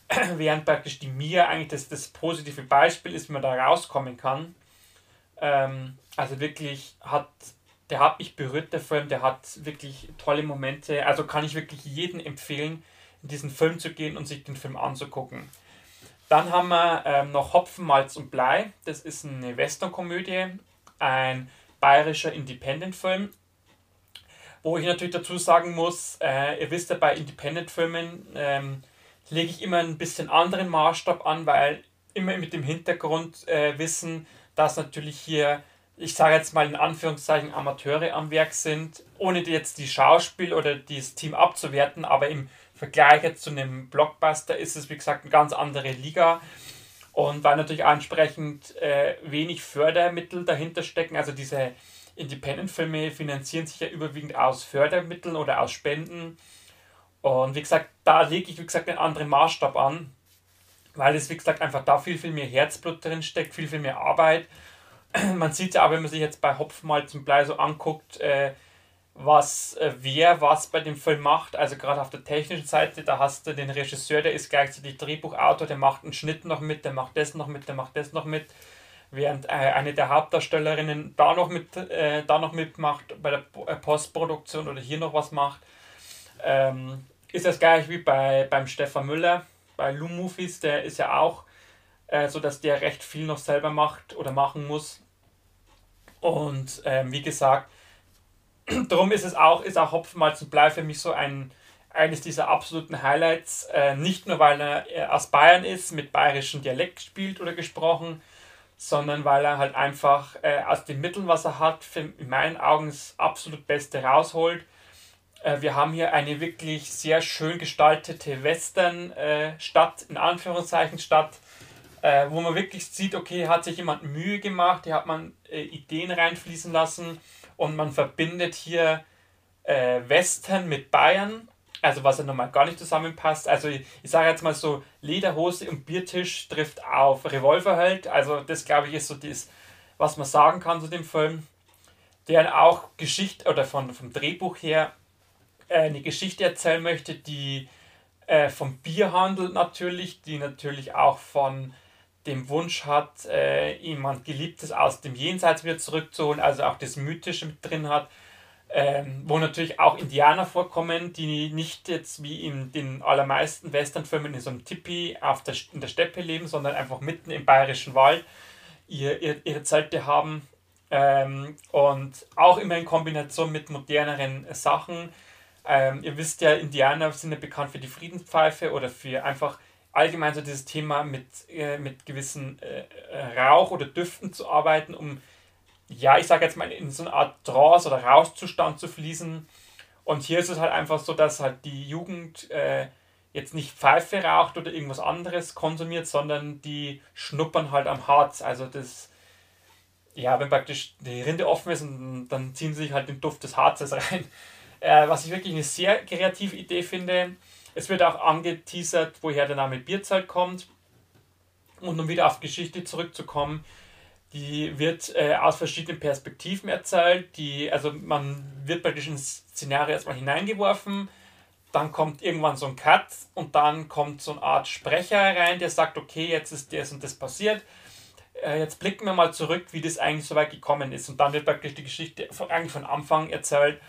während praktisch die Mia eigentlich das, das positive Beispiel ist, wie man da rauskommen kann. Ähm, also wirklich hat, der hat mich berührt, der Film, der hat wirklich tolle Momente. Also kann ich wirklich jedem empfehlen, in diesen Film zu gehen und sich den Film anzugucken. Dann haben wir ähm, noch Hopfen, Malz und Blei. Das ist eine Westernkomödie, ein bayerischer Independent-Film. Wo ich natürlich dazu sagen muss, äh, ihr wisst ja, bei Independent-Filmen ähm, lege ich immer ein bisschen anderen Maßstab an, weil immer mit dem Hintergrund äh, wissen, dass natürlich hier, ich sage jetzt mal in Anführungszeichen, Amateure am Werk sind, ohne jetzt die Schauspiel oder das Team abzuwerten, aber im Vergleich jetzt zu einem Blockbuster ist es, wie gesagt, eine ganz andere Liga. Und weil natürlich entsprechend äh, wenig Fördermittel dahinter stecken, also diese Independent-Filme finanzieren sich ja überwiegend aus Fördermitteln oder aus Spenden. Und wie gesagt, da lege ich, wie gesagt, einen anderen Maßstab an weil es, wie gesagt, einfach da viel, viel mehr Herzblut drin steckt, viel, viel mehr Arbeit. Man sieht ja auch, wenn man sich jetzt bei Hopf mal zum Blei so anguckt, äh, was äh, wer was bei dem Film macht. Also gerade auf der technischen Seite, da hast du den Regisseur, der ist gleichzeitig Drehbuchautor, der macht einen Schnitt noch mit, der macht das noch mit, der macht das noch mit. Während äh, eine der Hauptdarstellerinnen da noch, mit, äh, da noch mitmacht bei der äh, Postproduktion oder hier noch was macht. Ähm, ist das gleich wie bei, beim Stefan Müller bei Loom Movies, der ist ja auch äh, so, dass der recht viel noch selber macht oder machen muss. Und ähm, wie gesagt, darum ist es auch, ist auch Hopfenmalz und Blei für mich so ein, eines dieser absoluten Highlights. Äh, nicht nur, weil er aus Bayern ist, mit bayerischem Dialekt spielt oder gesprochen, sondern weil er halt einfach äh, aus den Mitteln, was er hat, für, in meinen Augen das absolut Beste rausholt. Äh, wir haben hier eine wirklich sehr schön gestaltete Western-Stadt, äh, in Anführungszeichen Stadt, äh, wo man wirklich sieht, okay, hat sich jemand Mühe gemacht, hier hat man Ideen reinfließen lassen und man verbindet hier Western mit Bayern also was ja normal gar nicht zusammenpasst. Also ich, ich sage jetzt mal so, Lederhose und Biertisch trifft auf Revolverheld. Also das glaube ich ist so das, was man sagen kann zu dem Film. Der auch Geschichte oder von, vom Drehbuch her äh, eine Geschichte erzählen möchte, die äh, vom Bier handelt natürlich, die natürlich auch von dem Wunsch hat, äh, jemand Geliebtes aus dem Jenseits wieder zurückzuholen, also auch das Mythische mit drin hat ähm, wo natürlich auch Indianer vorkommen, die nicht jetzt wie in den allermeisten Westernfilmen in so einem Tipi auf der, in der Steppe leben, sondern einfach mitten im bayerischen Wald ihr, ihr, ihre Zelte haben ähm, und auch immer in Kombination mit moderneren Sachen. Ähm, ihr wisst ja, Indianer sind ja bekannt für die Friedenspfeife oder für einfach allgemein so dieses Thema mit, äh, mit gewissen äh, Rauch oder Düften zu arbeiten, um ja, ich sage jetzt mal, in so eine Art Trance- oder Rauschzustand zu fließen. Und hier ist es halt einfach so, dass halt die Jugend äh, jetzt nicht Pfeife raucht oder irgendwas anderes konsumiert, sondern die schnuppern halt am Harz. Also das, ja, wenn praktisch die Rinde offen ist, und dann ziehen sie sich halt den Duft des Harzes rein. Äh, was ich wirklich eine sehr kreative Idee finde. Es wird auch angeteasert, woher der Name Bierzeit kommt. Und um wieder auf Geschichte zurückzukommen, die wird äh, aus verschiedenen Perspektiven erzählt. Die, also man wird praktisch ins Szenario erstmal hineingeworfen, dann kommt irgendwann so ein Cut und dann kommt so eine Art Sprecher rein, der sagt, okay, jetzt ist das und das passiert. Äh, jetzt blicken wir mal zurück, wie das eigentlich so weit gekommen ist. Und dann wird praktisch die Geschichte von, eigentlich von Anfang erzählt.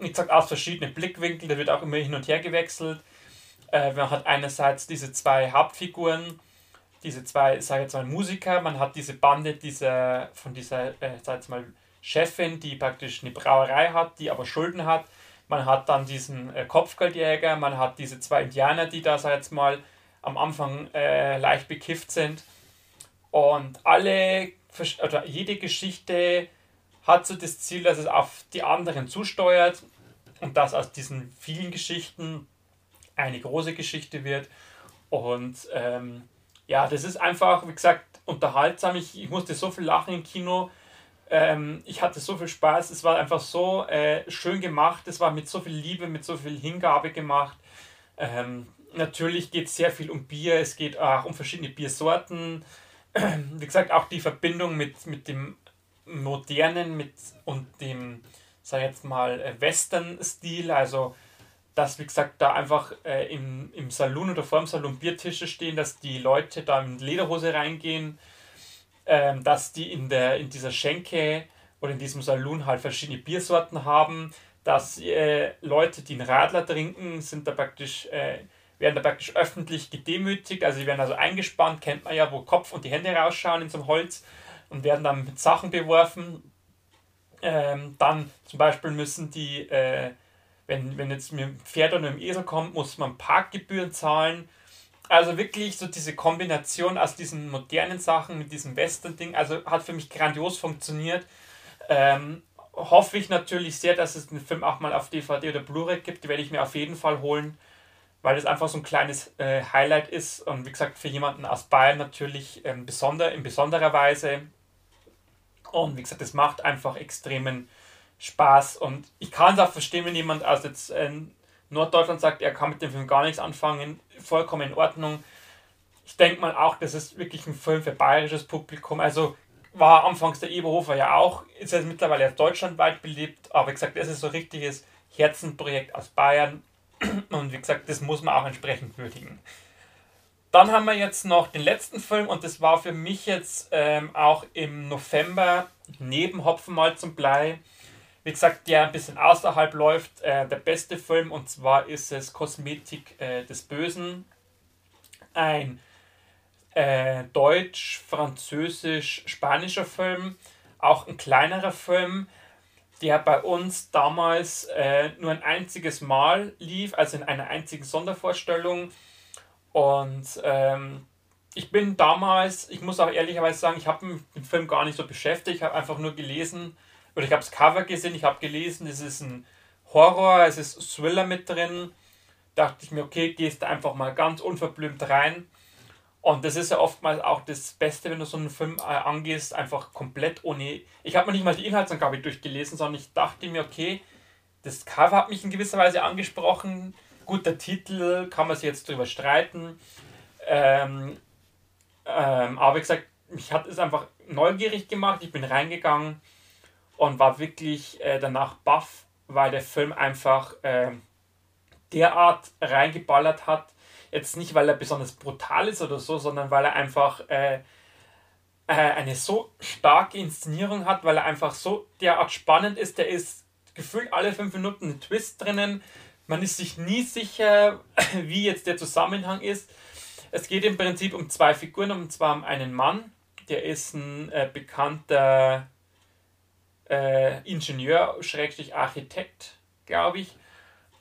Wie gesagt, aus verschiedenen Blickwinkeln, da wird auch immer hin und her gewechselt. Äh, man hat einerseits diese zwei Hauptfiguren, diese zwei, sage jetzt mal, Musiker, man hat diese Bande dieser, von dieser, äh, sag jetzt mal, Chefin, die praktisch eine Brauerei hat, die aber Schulden hat. Man hat dann diesen äh, Kopfgeldjäger, man hat diese zwei Indianer, die da, sag jetzt mal, am Anfang äh, leicht bekifft sind. Und alle, oder jede Geschichte hat so das Ziel, dass es auf die anderen zusteuert und dass aus diesen vielen Geschichten eine große Geschichte wird. Und ähm, ja, das ist einfach, wie gesagt, unterhaltsam. Ich, ich musste so viel lachen im Kino. Ähm, ich hatte so viel Spaß. Es war einfach so äh, schön gemacht. Es war mit so viel Liebe, mit so viel Hingabe gemacht. Ähm, natürlich geht es sehr viel um Bier. Es geht auch um verschiedene Biersorten. wie gesagt, auch die Verbindung mit, mit dem Modernen mit, und dem, sag jetzt mal, äh, Western-Stil. Also dass, wie gesagt, da einfach äh, im, im Saloon oder vor dem Salon Biertische stehen, dass die Leute da in Lederhose reingehen, ähm, dass die in, der, in dieser Schenke oder in diesem Saloon halt verschiedene Biersorten haben, dass äh, Leute, die einen Radler trinken, sind da praktisch, äh, werden da praktisch öffentlich gedemütigt, also sie werden also eingespannt, kennt man ja, wo Kopf und die Hände rausschauen in so einem Holz und werden dann mit Sachen beworfen. Ähm, dann zum Beispiel müssen die äh, wenn, wenn jetzt mit dem Pferd oder mit dem Esel kommt, muss man Parkgebühren zahlen. Also wirklich so diese Kombination aus diesen modernen Sachen mit diesem Western-Ding, also hat für mich grandios funktioniert. Ähm, hoffe ich natürlich sehr, dass es den Film auch mal auf DVD oder Blu-ray gibt. Die werde ich mir auf jeden Fall holen, weil das einfach so ein kleines äh, Highlight ist. Und wie gesagt, für jemanden aus Bayern natürlich ähm, besonder, in besonderer Weise. Und wie gesagt, es macht einfach extremen Spaß. Und ich kann es auch verstehen, wenn jemand aus jetzt äh, Norddeutschland sagt, er kann mit dem Film gar nichts anfangen, vollkommen in Ordnung. Ich denke mal auch, das ist wirklich ein Film für bayerisches Publikum. Also war anfangs der Eberhofer ja auch, ist jetzt mittlerweile deutschlandweit beliebt, aber wie gesagt, das ist so ein richtiges Herzenprojekt aus Bayern. Und wie gesagt, das muss man auch entsprechend würdigen. Dann haben wir jetzt noch den letzten Film und das war für mich jetzt ähm, auch im November neben Hopfenmalz und Blei wie gesagt, der ein bisschen außerhalb läuft, äh, der beste Film und zwar ist es Kosmetik äh, des Bösen. ein äh, deutsch, französisch, spanischer Film, auch ein kleinerer Film, der bei uns damals äh, nur ein einziges Mal lief, also in einer einzigen Sondervorstellung. Und ähm, ich bin damals, ich muss auch ehrlicherweise sagen, ich habe mich mit dem Film gar nicht so beschäftigt, ich habe einfach nur gelesen, oder ich habe das Cover gesehen, ich habe gelesen, es ist ein Horror, es ist Thriller mit drin. Dachte ich mir, okay, gehst einfach mal ganz unverblümt rein. Und das ist ja oftmals auch das Beste, wenn du so einen Film äh, angehst, einfach komplett ohne. Ich habe mir nicht mal die Inhaltsangabe durchgelesen, sondern ich dachte mir, okay, das Cover hat mich in gewisser Weise angesprochen. Guter Titel, kann man sich jetzt drüber streiten. Ähm, ähm, aber wie gesagt, mich hat es einfach neugierig gemacht. Ich bin reingegangen und war wirklich äh, danach baff, weil der Film einfach äh, derart reingeballert hat Jetzt nicht, weil er besonders brutal ist oder so, sondern weil er einfach äh, äh, eine so starke Inszenierung hat, weil er einfach so derart spannend ist. Der ist gefühlt alle fünf Minuten ein Twist drinnen. Man ist sich nie sicher, wie jetzt der Zusammenhang ist. Es geht im Prinzip um zwei Figuren, und zwar um einen Mann, der ist ein äh, bekannter äh, Ingenieur, Schrägstrich Architekt, glaube ich.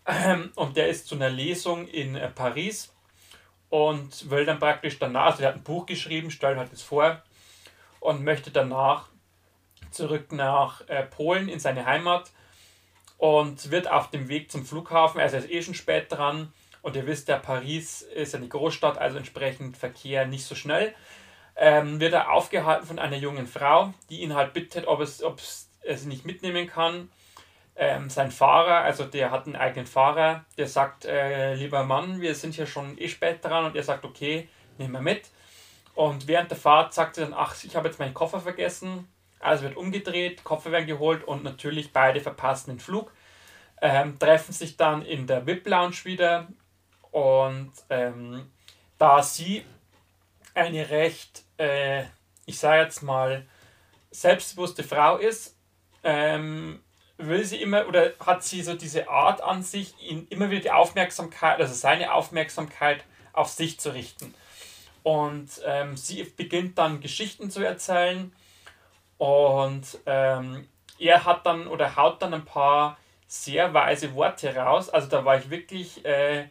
Ähm, und der ist zu einer Lesung in äh, Paris und will dann praktisch danach, also er hat ein Buch geschrieben, stellt halt das vor und möchte danach zurück nach äh, Polen in seine Heimat und wird auf dem Weg zum Flughafen, also er ist eh schon spät dran. Und ihr wisst ja, Paris ist eine Großstadt, also entsprechend Verkehr nicht so schnell, ähm, wird er aufgehalten von einer jungen Frau, die ihn halt bittet, ob es, ob es sie nicht mitnehmen kann. Ähm, sein Fahrer, also der hat einen eigenen Fahrer, der sagt, äh, lieber Mann, wir sind hier schon eh spät dran. Und er sagt, okay, nehmen wir mit. Und während der Fahrt sagt er dann, ach, ich habe jetzt meinen Koffer vergessen. Also wird umgedreht, Koffer werden geholt und natürlich beide verpassen den Flug. Ähm, treffen sich dann in der VIP-Lounge wieder und ähm, da sie eine recht, äh, ich sage jetzt mal, selbstbewusste Frau ist, ähm, will sie immer oder hat sie so diese Art an sich, ihn immer wieder die Aufmerksamkeit, also seine Aufmerksamkeit auf sich zu richten. Und ähm, sie beginnt dann Geschichten zu erzählen und ähm, er hat dann oder haut dann ein paar sehr weise Worte raus. Also da war ich wirklich, äh,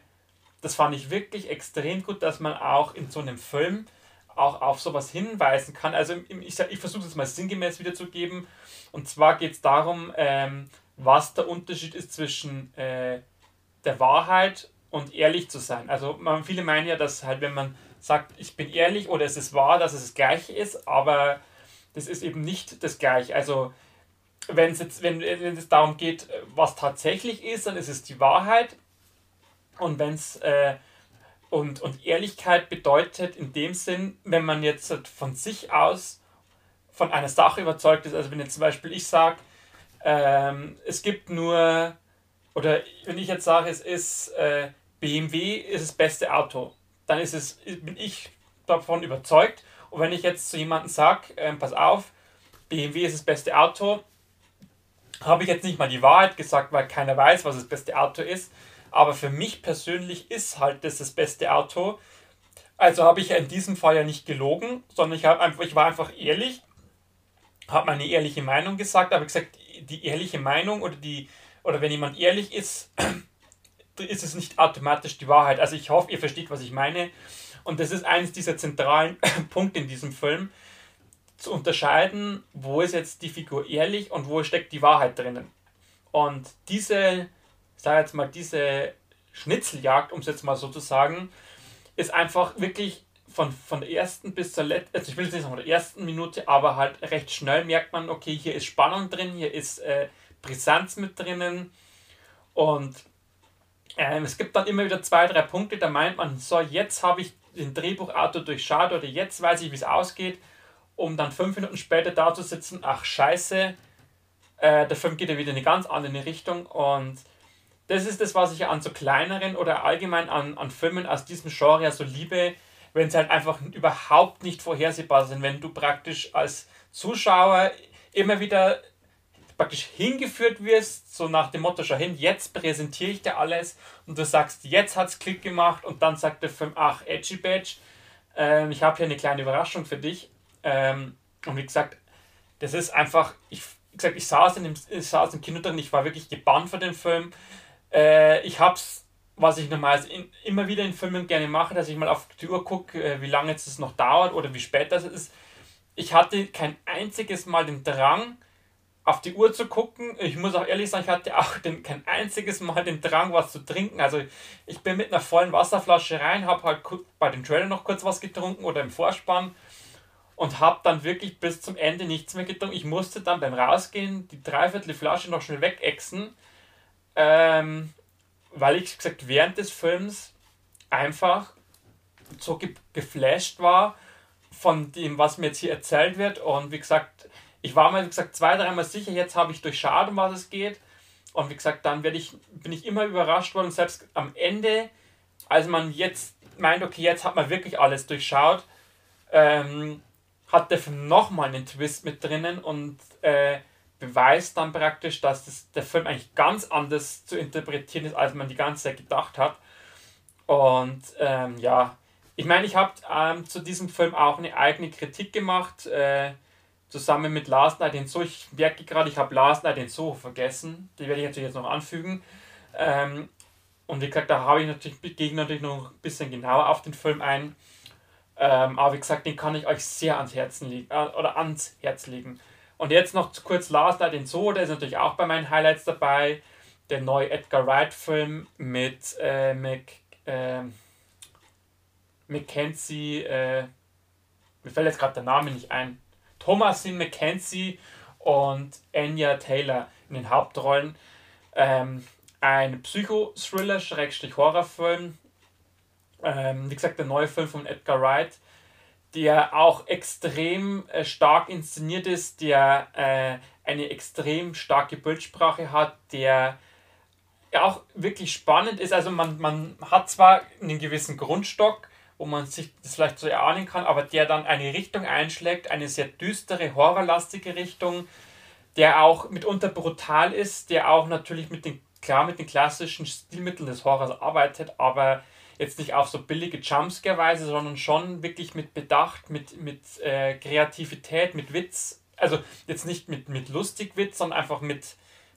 das fand ich wirklich extrem gut, dass man auch in so einem Film auch auf sowas hinweisen kann. Also ich, ich versuche es mal sinngemäß wiederzugeben. Und zwar geht es darum, ähm, was der Unterschied ist zwischen äh, der Wahrheit und ehrlich zu sein. Also man, viele meinen ja, dass halt, wenn man sagt, ich bin ehrlich oder es ist wahr, dass es das Gleiche ist, aber das ist eben nicht das Gleiche. Also wenn es jetzt, wenn, wenn darum geht, was tatsächlich ist, dann ist es die Wahrheit. Und wenn es äh, und, und Ehrlichkeit bedeutet in dem Sinn, wenn man jetzt von sich aus von einer Sache überzeugt ist, also wenn jetzt zum Beispiel ich sage, ähm, es gibt nur, oder wenn ich jetzt sage, es ist äh, BMW ist das beste Auto, dann ist es, bin ich davon überzeugt. Und wenn ich jetzt zu jemandem sage, äh, pass auf, BMW ist das beste Auto, habe ich jetzt nicht mal die Wahrheit gesagt, weil keiner weiß, was das beste Auto ist, aber für mich persönlich ist halt das das beste Auto. Also habe ich in diesem Fall ja nicht gelogen, sondern ich, einfach, ich war einfach ehrlich, habe meine ehrliche Meinung gesagt, aber gesagt, die ehrliche Meinung oder die oder wenn jemand ehrlich ist, ist es nicht automatisch die Wahrheit. Also ich hoffe, ihr versteht, was ich meine. Und das ist eines dieser zentralen Punkte in diesem Film, zu unterscheiden, wo ist jetzt die Figur ehrlich und wo steckt die Wahrheit drinnen. Und diese ich sage jetzt mal, diese Schnitzeljagd, um es jetzt mal so zu sagen, ist einfach wirklich von, von der ersten bis zur letzten, also ich will jetzt nicht sagen von der ersten Minute, aber halt recht schnell merkt man, okay, hier ist Spannung drin, hier ist äh, Brisanz mit drinnen und ähm, es gibt dann immer wieder zwei, drei Punkte, da meint man, so, jetzt habe ich den Drehbuchautor durchschaut oder jetzt weiß ich, wie es ausgeht, um dann fünf Minuten später da zu sitzen, ach scheiße, äh, der Film geht ja wieder in eine ganz andere Richtung und das ist das, was ich an so kleineren oder allgemein an, an Filmen aus diesem Genre so liebe, wenn sie halt einfach überhaupt nicht vorhersehbar sind, wenn du praktisch als Zuschauer immer wieder praktisch hingeführt wirst, so nach dem Motto, schau hin, jetzt präsentiere ich dir alles und du sagst, jetzt hat es Klick gemacht und dann sagt der Film, ach, Edgy Badge, ähm, ich habe hier eine kleine Überraschung für dich. Ähm, und wie gesagt, das ist einfach, ich, wie gesagt, ich saß, in dem, ich saß im Kino drin, ich war wirklich gebannt für den Film. Äh, ich hab's, was ich normalerweise in, immer wieder in Filmen gerne mache, dass ich mal auf die Uhr gucke, äh, wie lange jetzt es noch dauert oder wie spät das ist. Ich hatte kein einziges Mal den Drang, auf die Uhr zu gucken. Ich muss auch ehrlich sagen, ich hatte auch den, kein einziges Mal den Drang, was zu trinken. Also ich bin mit einer vollen Wasserflasche rein, habe halt bei den Trailer noch kurz was getrunken oder im Vorspann und habe dann wirklich bis zum Ende nichts mehr getrunken. Ich musste dann beim Rausgehen die dreiviertel Flasche noch schnell wegexen, ähm, weil ich gesagt während des Films einfach so ge geflasht war von dem, was mir jetzt hier erzählt wird und wie gesagt, ich war mir, wie gesagt, zwei, dreimal sicher, jetzt habe ich durchschaut, um was es geht. Und wie gesagt, dann werde ich, bin ich immer überrascht worden. selbst am Ende, als man jetzt meint, okay, jetzt hat man wirklich alles durchschaut, ähm, hat der Film nochmal einen Twist mit drinnen und äh, beweist dann praktisch, dass das, der Film eigentlich ganz anders zu interpretieren ist, als man die ganze Zeit gedacht hat. Und ähm, ja, ich meine, ich habe ähm, zu diesem Film auch eine eigene Kritik gemacht. Äh, zusammen mit Last Night in Soho. Ich merke gerade, ich habe Last Night in Soho vergessen. Die werde ich natürlich jetzt noch anfügen. Ähm, und wie gesagt, da habe ich natürlich, gehe natürlich noch ein bisschen genauer auf den Film ein. Ähm, aber wie gesagt, den kann ich euch sehr ans Herzen legen, äh, oder ans Herz legen. Und jetzt noch kurz Last Night in Soho, der ist natürlich auch bei meinen Highlights dabei. Der neue Edgar Wright-Film mit äh, Mac, äh, Mackenzie, äh, mir fällt jetzt gerade der Name nicht ein. Thomasin McKenzie und Anya Taylor in den Hauptrollen. Ähm, ein Psycho-Thriller, Schrägstrich Horrorfilm. Ähm, wie gesagt, der neue Film von Edgar Wright, der auch extrem äh, stark inszeniert ist, der äh, eine extrem starke Bildsprache hat, der auch wirklich spannend ist. Also man, man hat zwar einen gewissen Grundstock, wo man sich das vielleicht so erahnen kann, aber der dann eine Richtung einschlägt, eine sehr düstere, horrorlastige Richtung, der auch mitunter brutal ist, der auch natürlich mit den, klar mit den klassischen Stilmitteln des Horrors arbeitet, aber jetzt nicht auf so billige Jumpscare-Weise, sondern schon wirklich mit Bedacht, mit, mit äh, Kreativität, mit Witz. Also jetzt nicht mit, mit lustig Witz, sondern einfach mit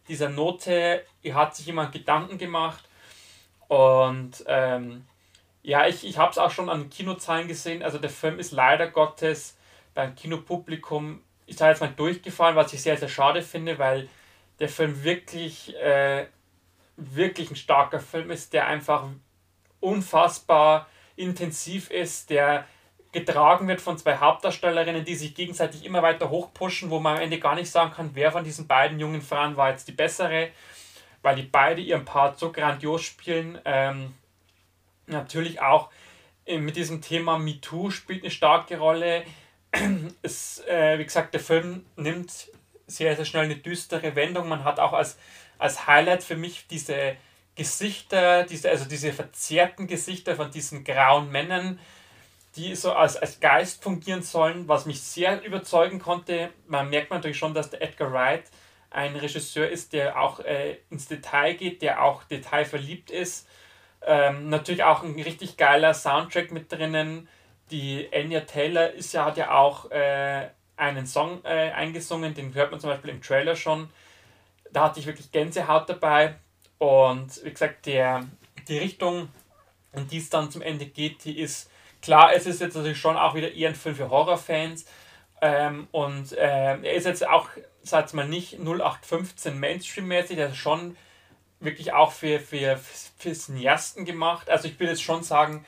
dieser Note, hier hat sich jemand Gedanken gemacht und ähm, ja, ich, ich habe es auch schon an Kinozahlen gesehen. Also der Film ist leider Gottes beim Kinopublikum, ich sage jetzt mal durchgefallen, was ich sehr, sehr schade finde, weil der Film wirklich, äh, wirklich ein starker Film ist, der einfach unfassbar intensiv ist, der getragen wird von zwei Hauptdarstellerinnen, die sich gegenseitig immer weiter hochpushen, wo man am Ende gar nicht sagen kann, wer von diesen beiden jungen Frauen war jetzt die bessere, weil die beide ihren Part so grandios spielen. Ähm, natürlich auch äh, mit diesem Thema MeToo spielt eine starke Rolle. Es, äh, wie gesagt, der Film nimmt sehr, sehr schnell eine düstere Wendung. Man hat auch als, als Highlight für mich diese Gesichter, diese, also diese verzerrten Gesichter von diesen grauen Männern, die so als, als Geist fungieren sollen, was mich sehr überzeugen konnte. Man merkt natürlich schon, dass der Edgar Wright ein Regisseur ist, der auch äh, ins Detail geht, der auch detailverliebt ist ähm, natürlich auch ein richtig geiler Soundtrack mit drinnen. Die Anya Taylor ist ja, hat ja auch äh, einen Song äh, eingesungen, den hört man zum Beispiel im Trailer schon. Da hatte ich wirklich Gänsehaut dabei. Und wie gesagt, der, die Richtung, in die es dann zum Ende geht, die ist klar, es ist jetzt natürlich schon auch wieder eher ein Film für Horrorfans. Ähm, und äh, er ist jetzt auch, sag mal, nicht 0815 Mainstream-mäßig, ist schon wirklich auch für, für, für Cineasten gemacht. Also ich will jetzt schon sagen,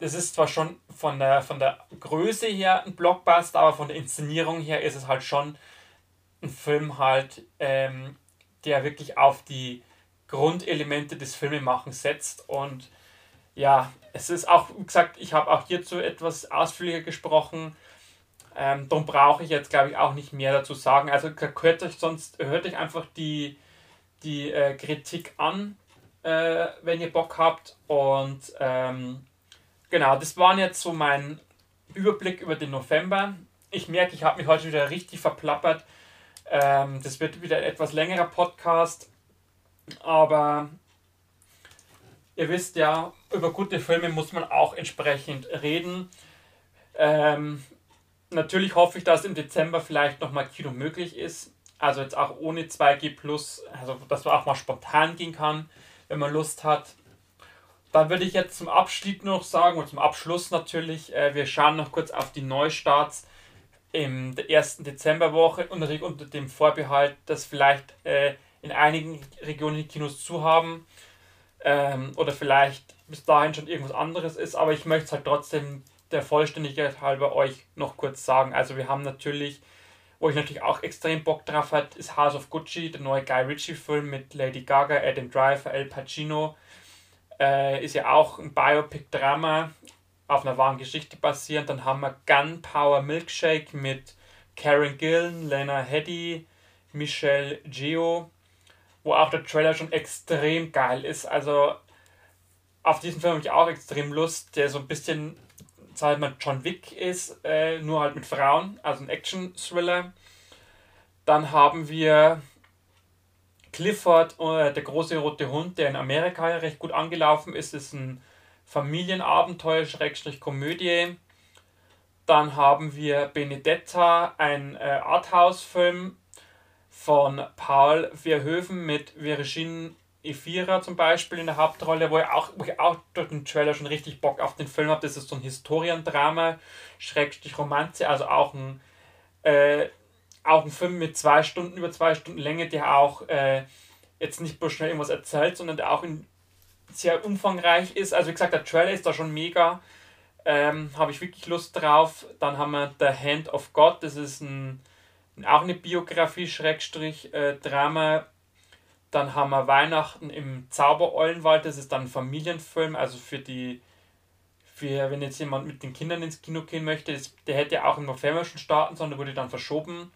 das ist zwar schon von der, von der Größe her ein Blockbuster, aber von der Inszenierung her ist es halt schon ein Film halt, ähm, der wirklich auf die Grundelemente des Filmemachens setzt. Und ja, es ist auch, wie gesagt, ich habe auch hierzu etwas ausführlicher gesprochen. Ähm, darum brauche ich jetzt, glaube ich, auch nicht mehr dazu sagen. Also hört euch sonst, hört euch einfach die, die äh, Kritik an, äh, wenn ihr Bock habt. Und ähm, genau, das war jetzt so mein Überblick über den November. Ich merke, ich habe mich heute wieder richtig verplappert. Ähm, das wird wieder ein etwas längerer Podcast, aber ihr wisst ja, über gute Filme muss man auch entsprechend reden. Ähm, natürlich hoffe ich, dass im Dezember vielleicht nochmal Kino möglich ist. Also jetzt auch ohne 2G Plus, also dass man auch mal spontan gehen kann, wenn man Lust hat. Dann würde ich jetzt zum Abschluss noch sagen, und zum Abschluss natürlich, äh, wir schauen noch kurz auf die Neustarts in der ersten Dezemberwoche und natürlich unter dem Vorbehalt, dass vielleicht äh, in einigen Regionen die Kinos zu haben ähm, oder vielleicht bis dahin schon irgendwas anderes ist, aber ich möchte es halt trotzdem der Vollständigkeit halber euch noch kurz sagen. Also wir haben natürlich, wo ich natürlich auch extrem Bock drauf hat, ist House of Gucci, der neue Guy Ritchie Film mit Lady Gaga, Adam Driver, El Pacino. Äh, ist ja auch ein Biopic-Drama auf einer wahren Geschichte basierend. Dann haben wir Gunpowder Milkshake mit Karen Gillen, Lena Headey, Michelle Geo, wo auch der Trailer schon extrem geil ist. Also auf diesen Film habe ich auch extrem Lust, der so ein bisschen, sag mal, John Wick ist, äh, nur halt mit Frauen, also ein Action-Thriller. Dann haben wir Clifford, äh, der große rote Hund, der in Amerika ja recht gut angelaufen ist, ist ein Familienabenteuer, Schrägstrich Komödie. Dann haben wir Benedetta, ein äh, Arthouse-Film von Paul Verhoeven mit Virginie Efira zum Beispiel in der Hauptrolle, wo ich auch, wo ich auch durch den Trailer schon richtig Bock auf den Film habe. Das ist so ein Historiendrama, Schrägstrich Romanze, also auch ein, äh, auch ein Film mit zwei Stunden, über zwei Stunden Länge, der auch äh, jetzt nicht bloß schnell irgendwas erzählt, sondern der auch in sehr umfangreich ist. Also wie gesagt, der Trailer ist da schon mega. Ähm, Habe ich wirklich Lust drauf. Dann haben wir The Hand of God. Das ist ein, auch eine Biografie, Schrägstrich, äh, Drama. Dann haben wir Weihnachten im Zaubereulenwald. Das ist dann ein Familienfilm. Also für die, für wenn jetzt jemand mit den Kindern ins Kino gehen möchte, das, der hätte auch im November schon starten sollen, der wurde dann verschoben.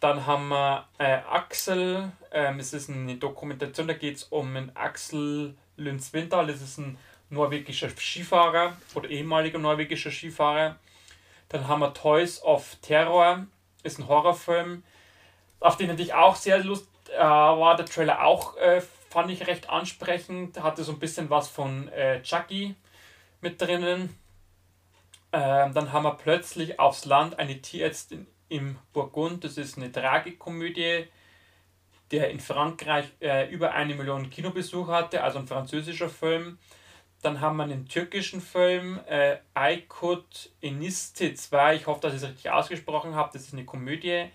Dann haben wir äh, Axel. Ähm, es ist eine Dokumentation, da geht es um einen Axel Lynn Winter, das ist ein norwegischer Skifahrer oder ehemaliger norwegischer Skifahrer. Dann haben wir Toys of Terror, ist ein Horrorfilm, auf den ich auch sehr Lust äh, war. Der Trailer auch äh, fand ich recht ansprechend, hatte so ein bisschen was von äh, Chucky mit drinnen. Ähm, dann haben wir plötzlich aufs Land eine Tierärztin im Burgund, das ist eine Tragikomödie der in Frankreich äh, über eine Million Kinobesucher hatte, also ein französischer Film. Dann haben wir einen türkischen Film, äh, Aykut Eniste 2, ich hoffe, dass ich es richtig ausgesprochen habe, das ist eine Komödie.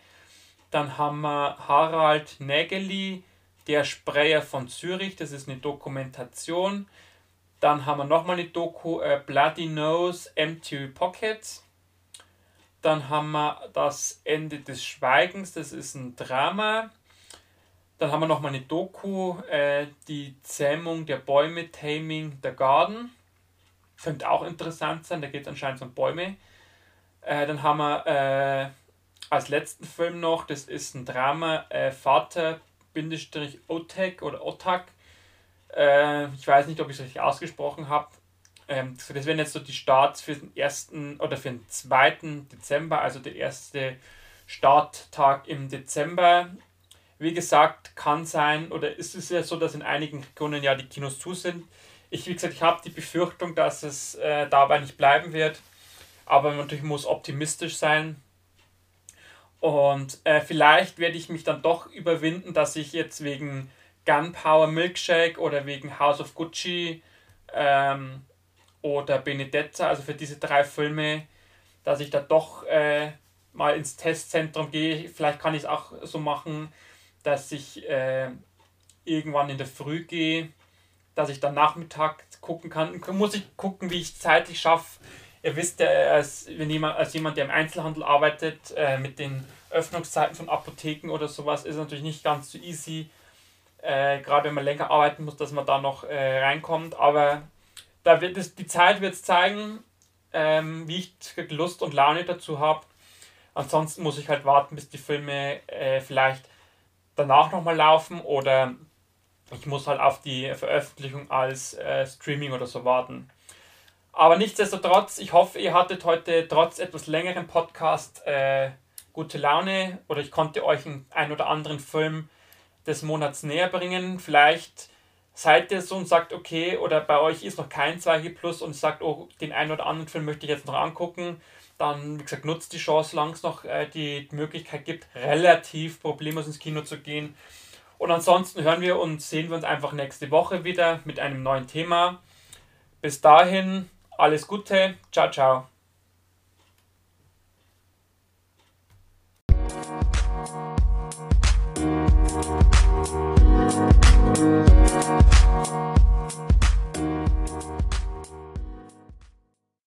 Dann haben wir Harald Nägeli, der Sprayer von Zürich, das ist eine Dokumentation. Dann haben wir nochmal eine Doku, äh, Bloody Nose, Empty Pockets. Dann haben wir das Ende des Schweigens, das ist ein Drama. Dann haben wir nochmal eine Doku, äh, die Zähmung der Bäume, Taming the Garden. Könnte auch interessant sein, da geht es anscheinend um Bäume. Äh, dann haben wir äh, als letzten Film noch, das ist ein Drama, äh, Vater-Otek oder Otak. Äh, ich weiß nicht, ob ich es richtig ausgesprochen habe. Ähm, das wären jetzt so die Starts für den ersten oder für den 2. Dezember, also der erste Starttag im Dezember. Wie gesagt, kann sein, oder ist es ja so, dass in einigen Regionen ja die Kinos zu sind. Ich, wie gesagt, ich habe die Befürchtung, dass es äh, dabei nicht bleiben wird. Aber natürlich muss optimistisch sein. Und äh, vielleicht werde ich mich dann doch überwinden, dass ich jetzt wegen Gunpowder Milkshake oder wegen House of Gucci ähm, oder Benedetta, also für diese drei Filme, dass ich da doch äh, mal ins Testzentrum gehe. Vielleicht kann ich es auch so machen, dass ich äh, irgendwann in der Früh gehe, dass ich dann Nachmittag gucken kann. Muss ich gucken, wie ich zeitlich schaffe. Ihr wisst ja, als, wenn jemand, als jemand, der im Einzelhandel arbeitet, äh, mit den Öffnungszeiten von Apotheken oder sowas, ist natürlich nicht ganz so easy. Äh, Gerade wenn man länger arbeiten muss, dass man da noch äh, reinkommt. Aber da wird es, die Zeit wird es zeigen, ähm, wie ich Lust und Laune dazu habe. Ansonsten muss ich halt warten, bis die Filme äh, vielleicht danach nochmal laufen oder ich muss halt auf die Veröffentlichung als äh, Streaming oder so warten. Aber nichtsdestotrotz, ich hoffe, ihr hattet heute trotz etwas längeren Podcast äh, gute Laune oder ich konnte euch einen oder anderen Film des Monats näher bringen. Vielleicht seid ihr so und sagt, okay, oder bei euch ist noch kein 2G Plus und sagt, oh, den einen oder anderen Film möchte ich jetzt noch angucken, dann, wie gesagt, nutzt die Chance, solange es noch äh, die Möglichkeit gibt, relativ problemlos ins Kino zu gehen. Und ansonsten hören wir und sehen wir uns einfach nächste Woche wieder mit einem neuen Thema. Bis dahin, alles Gute, ciao, ciao.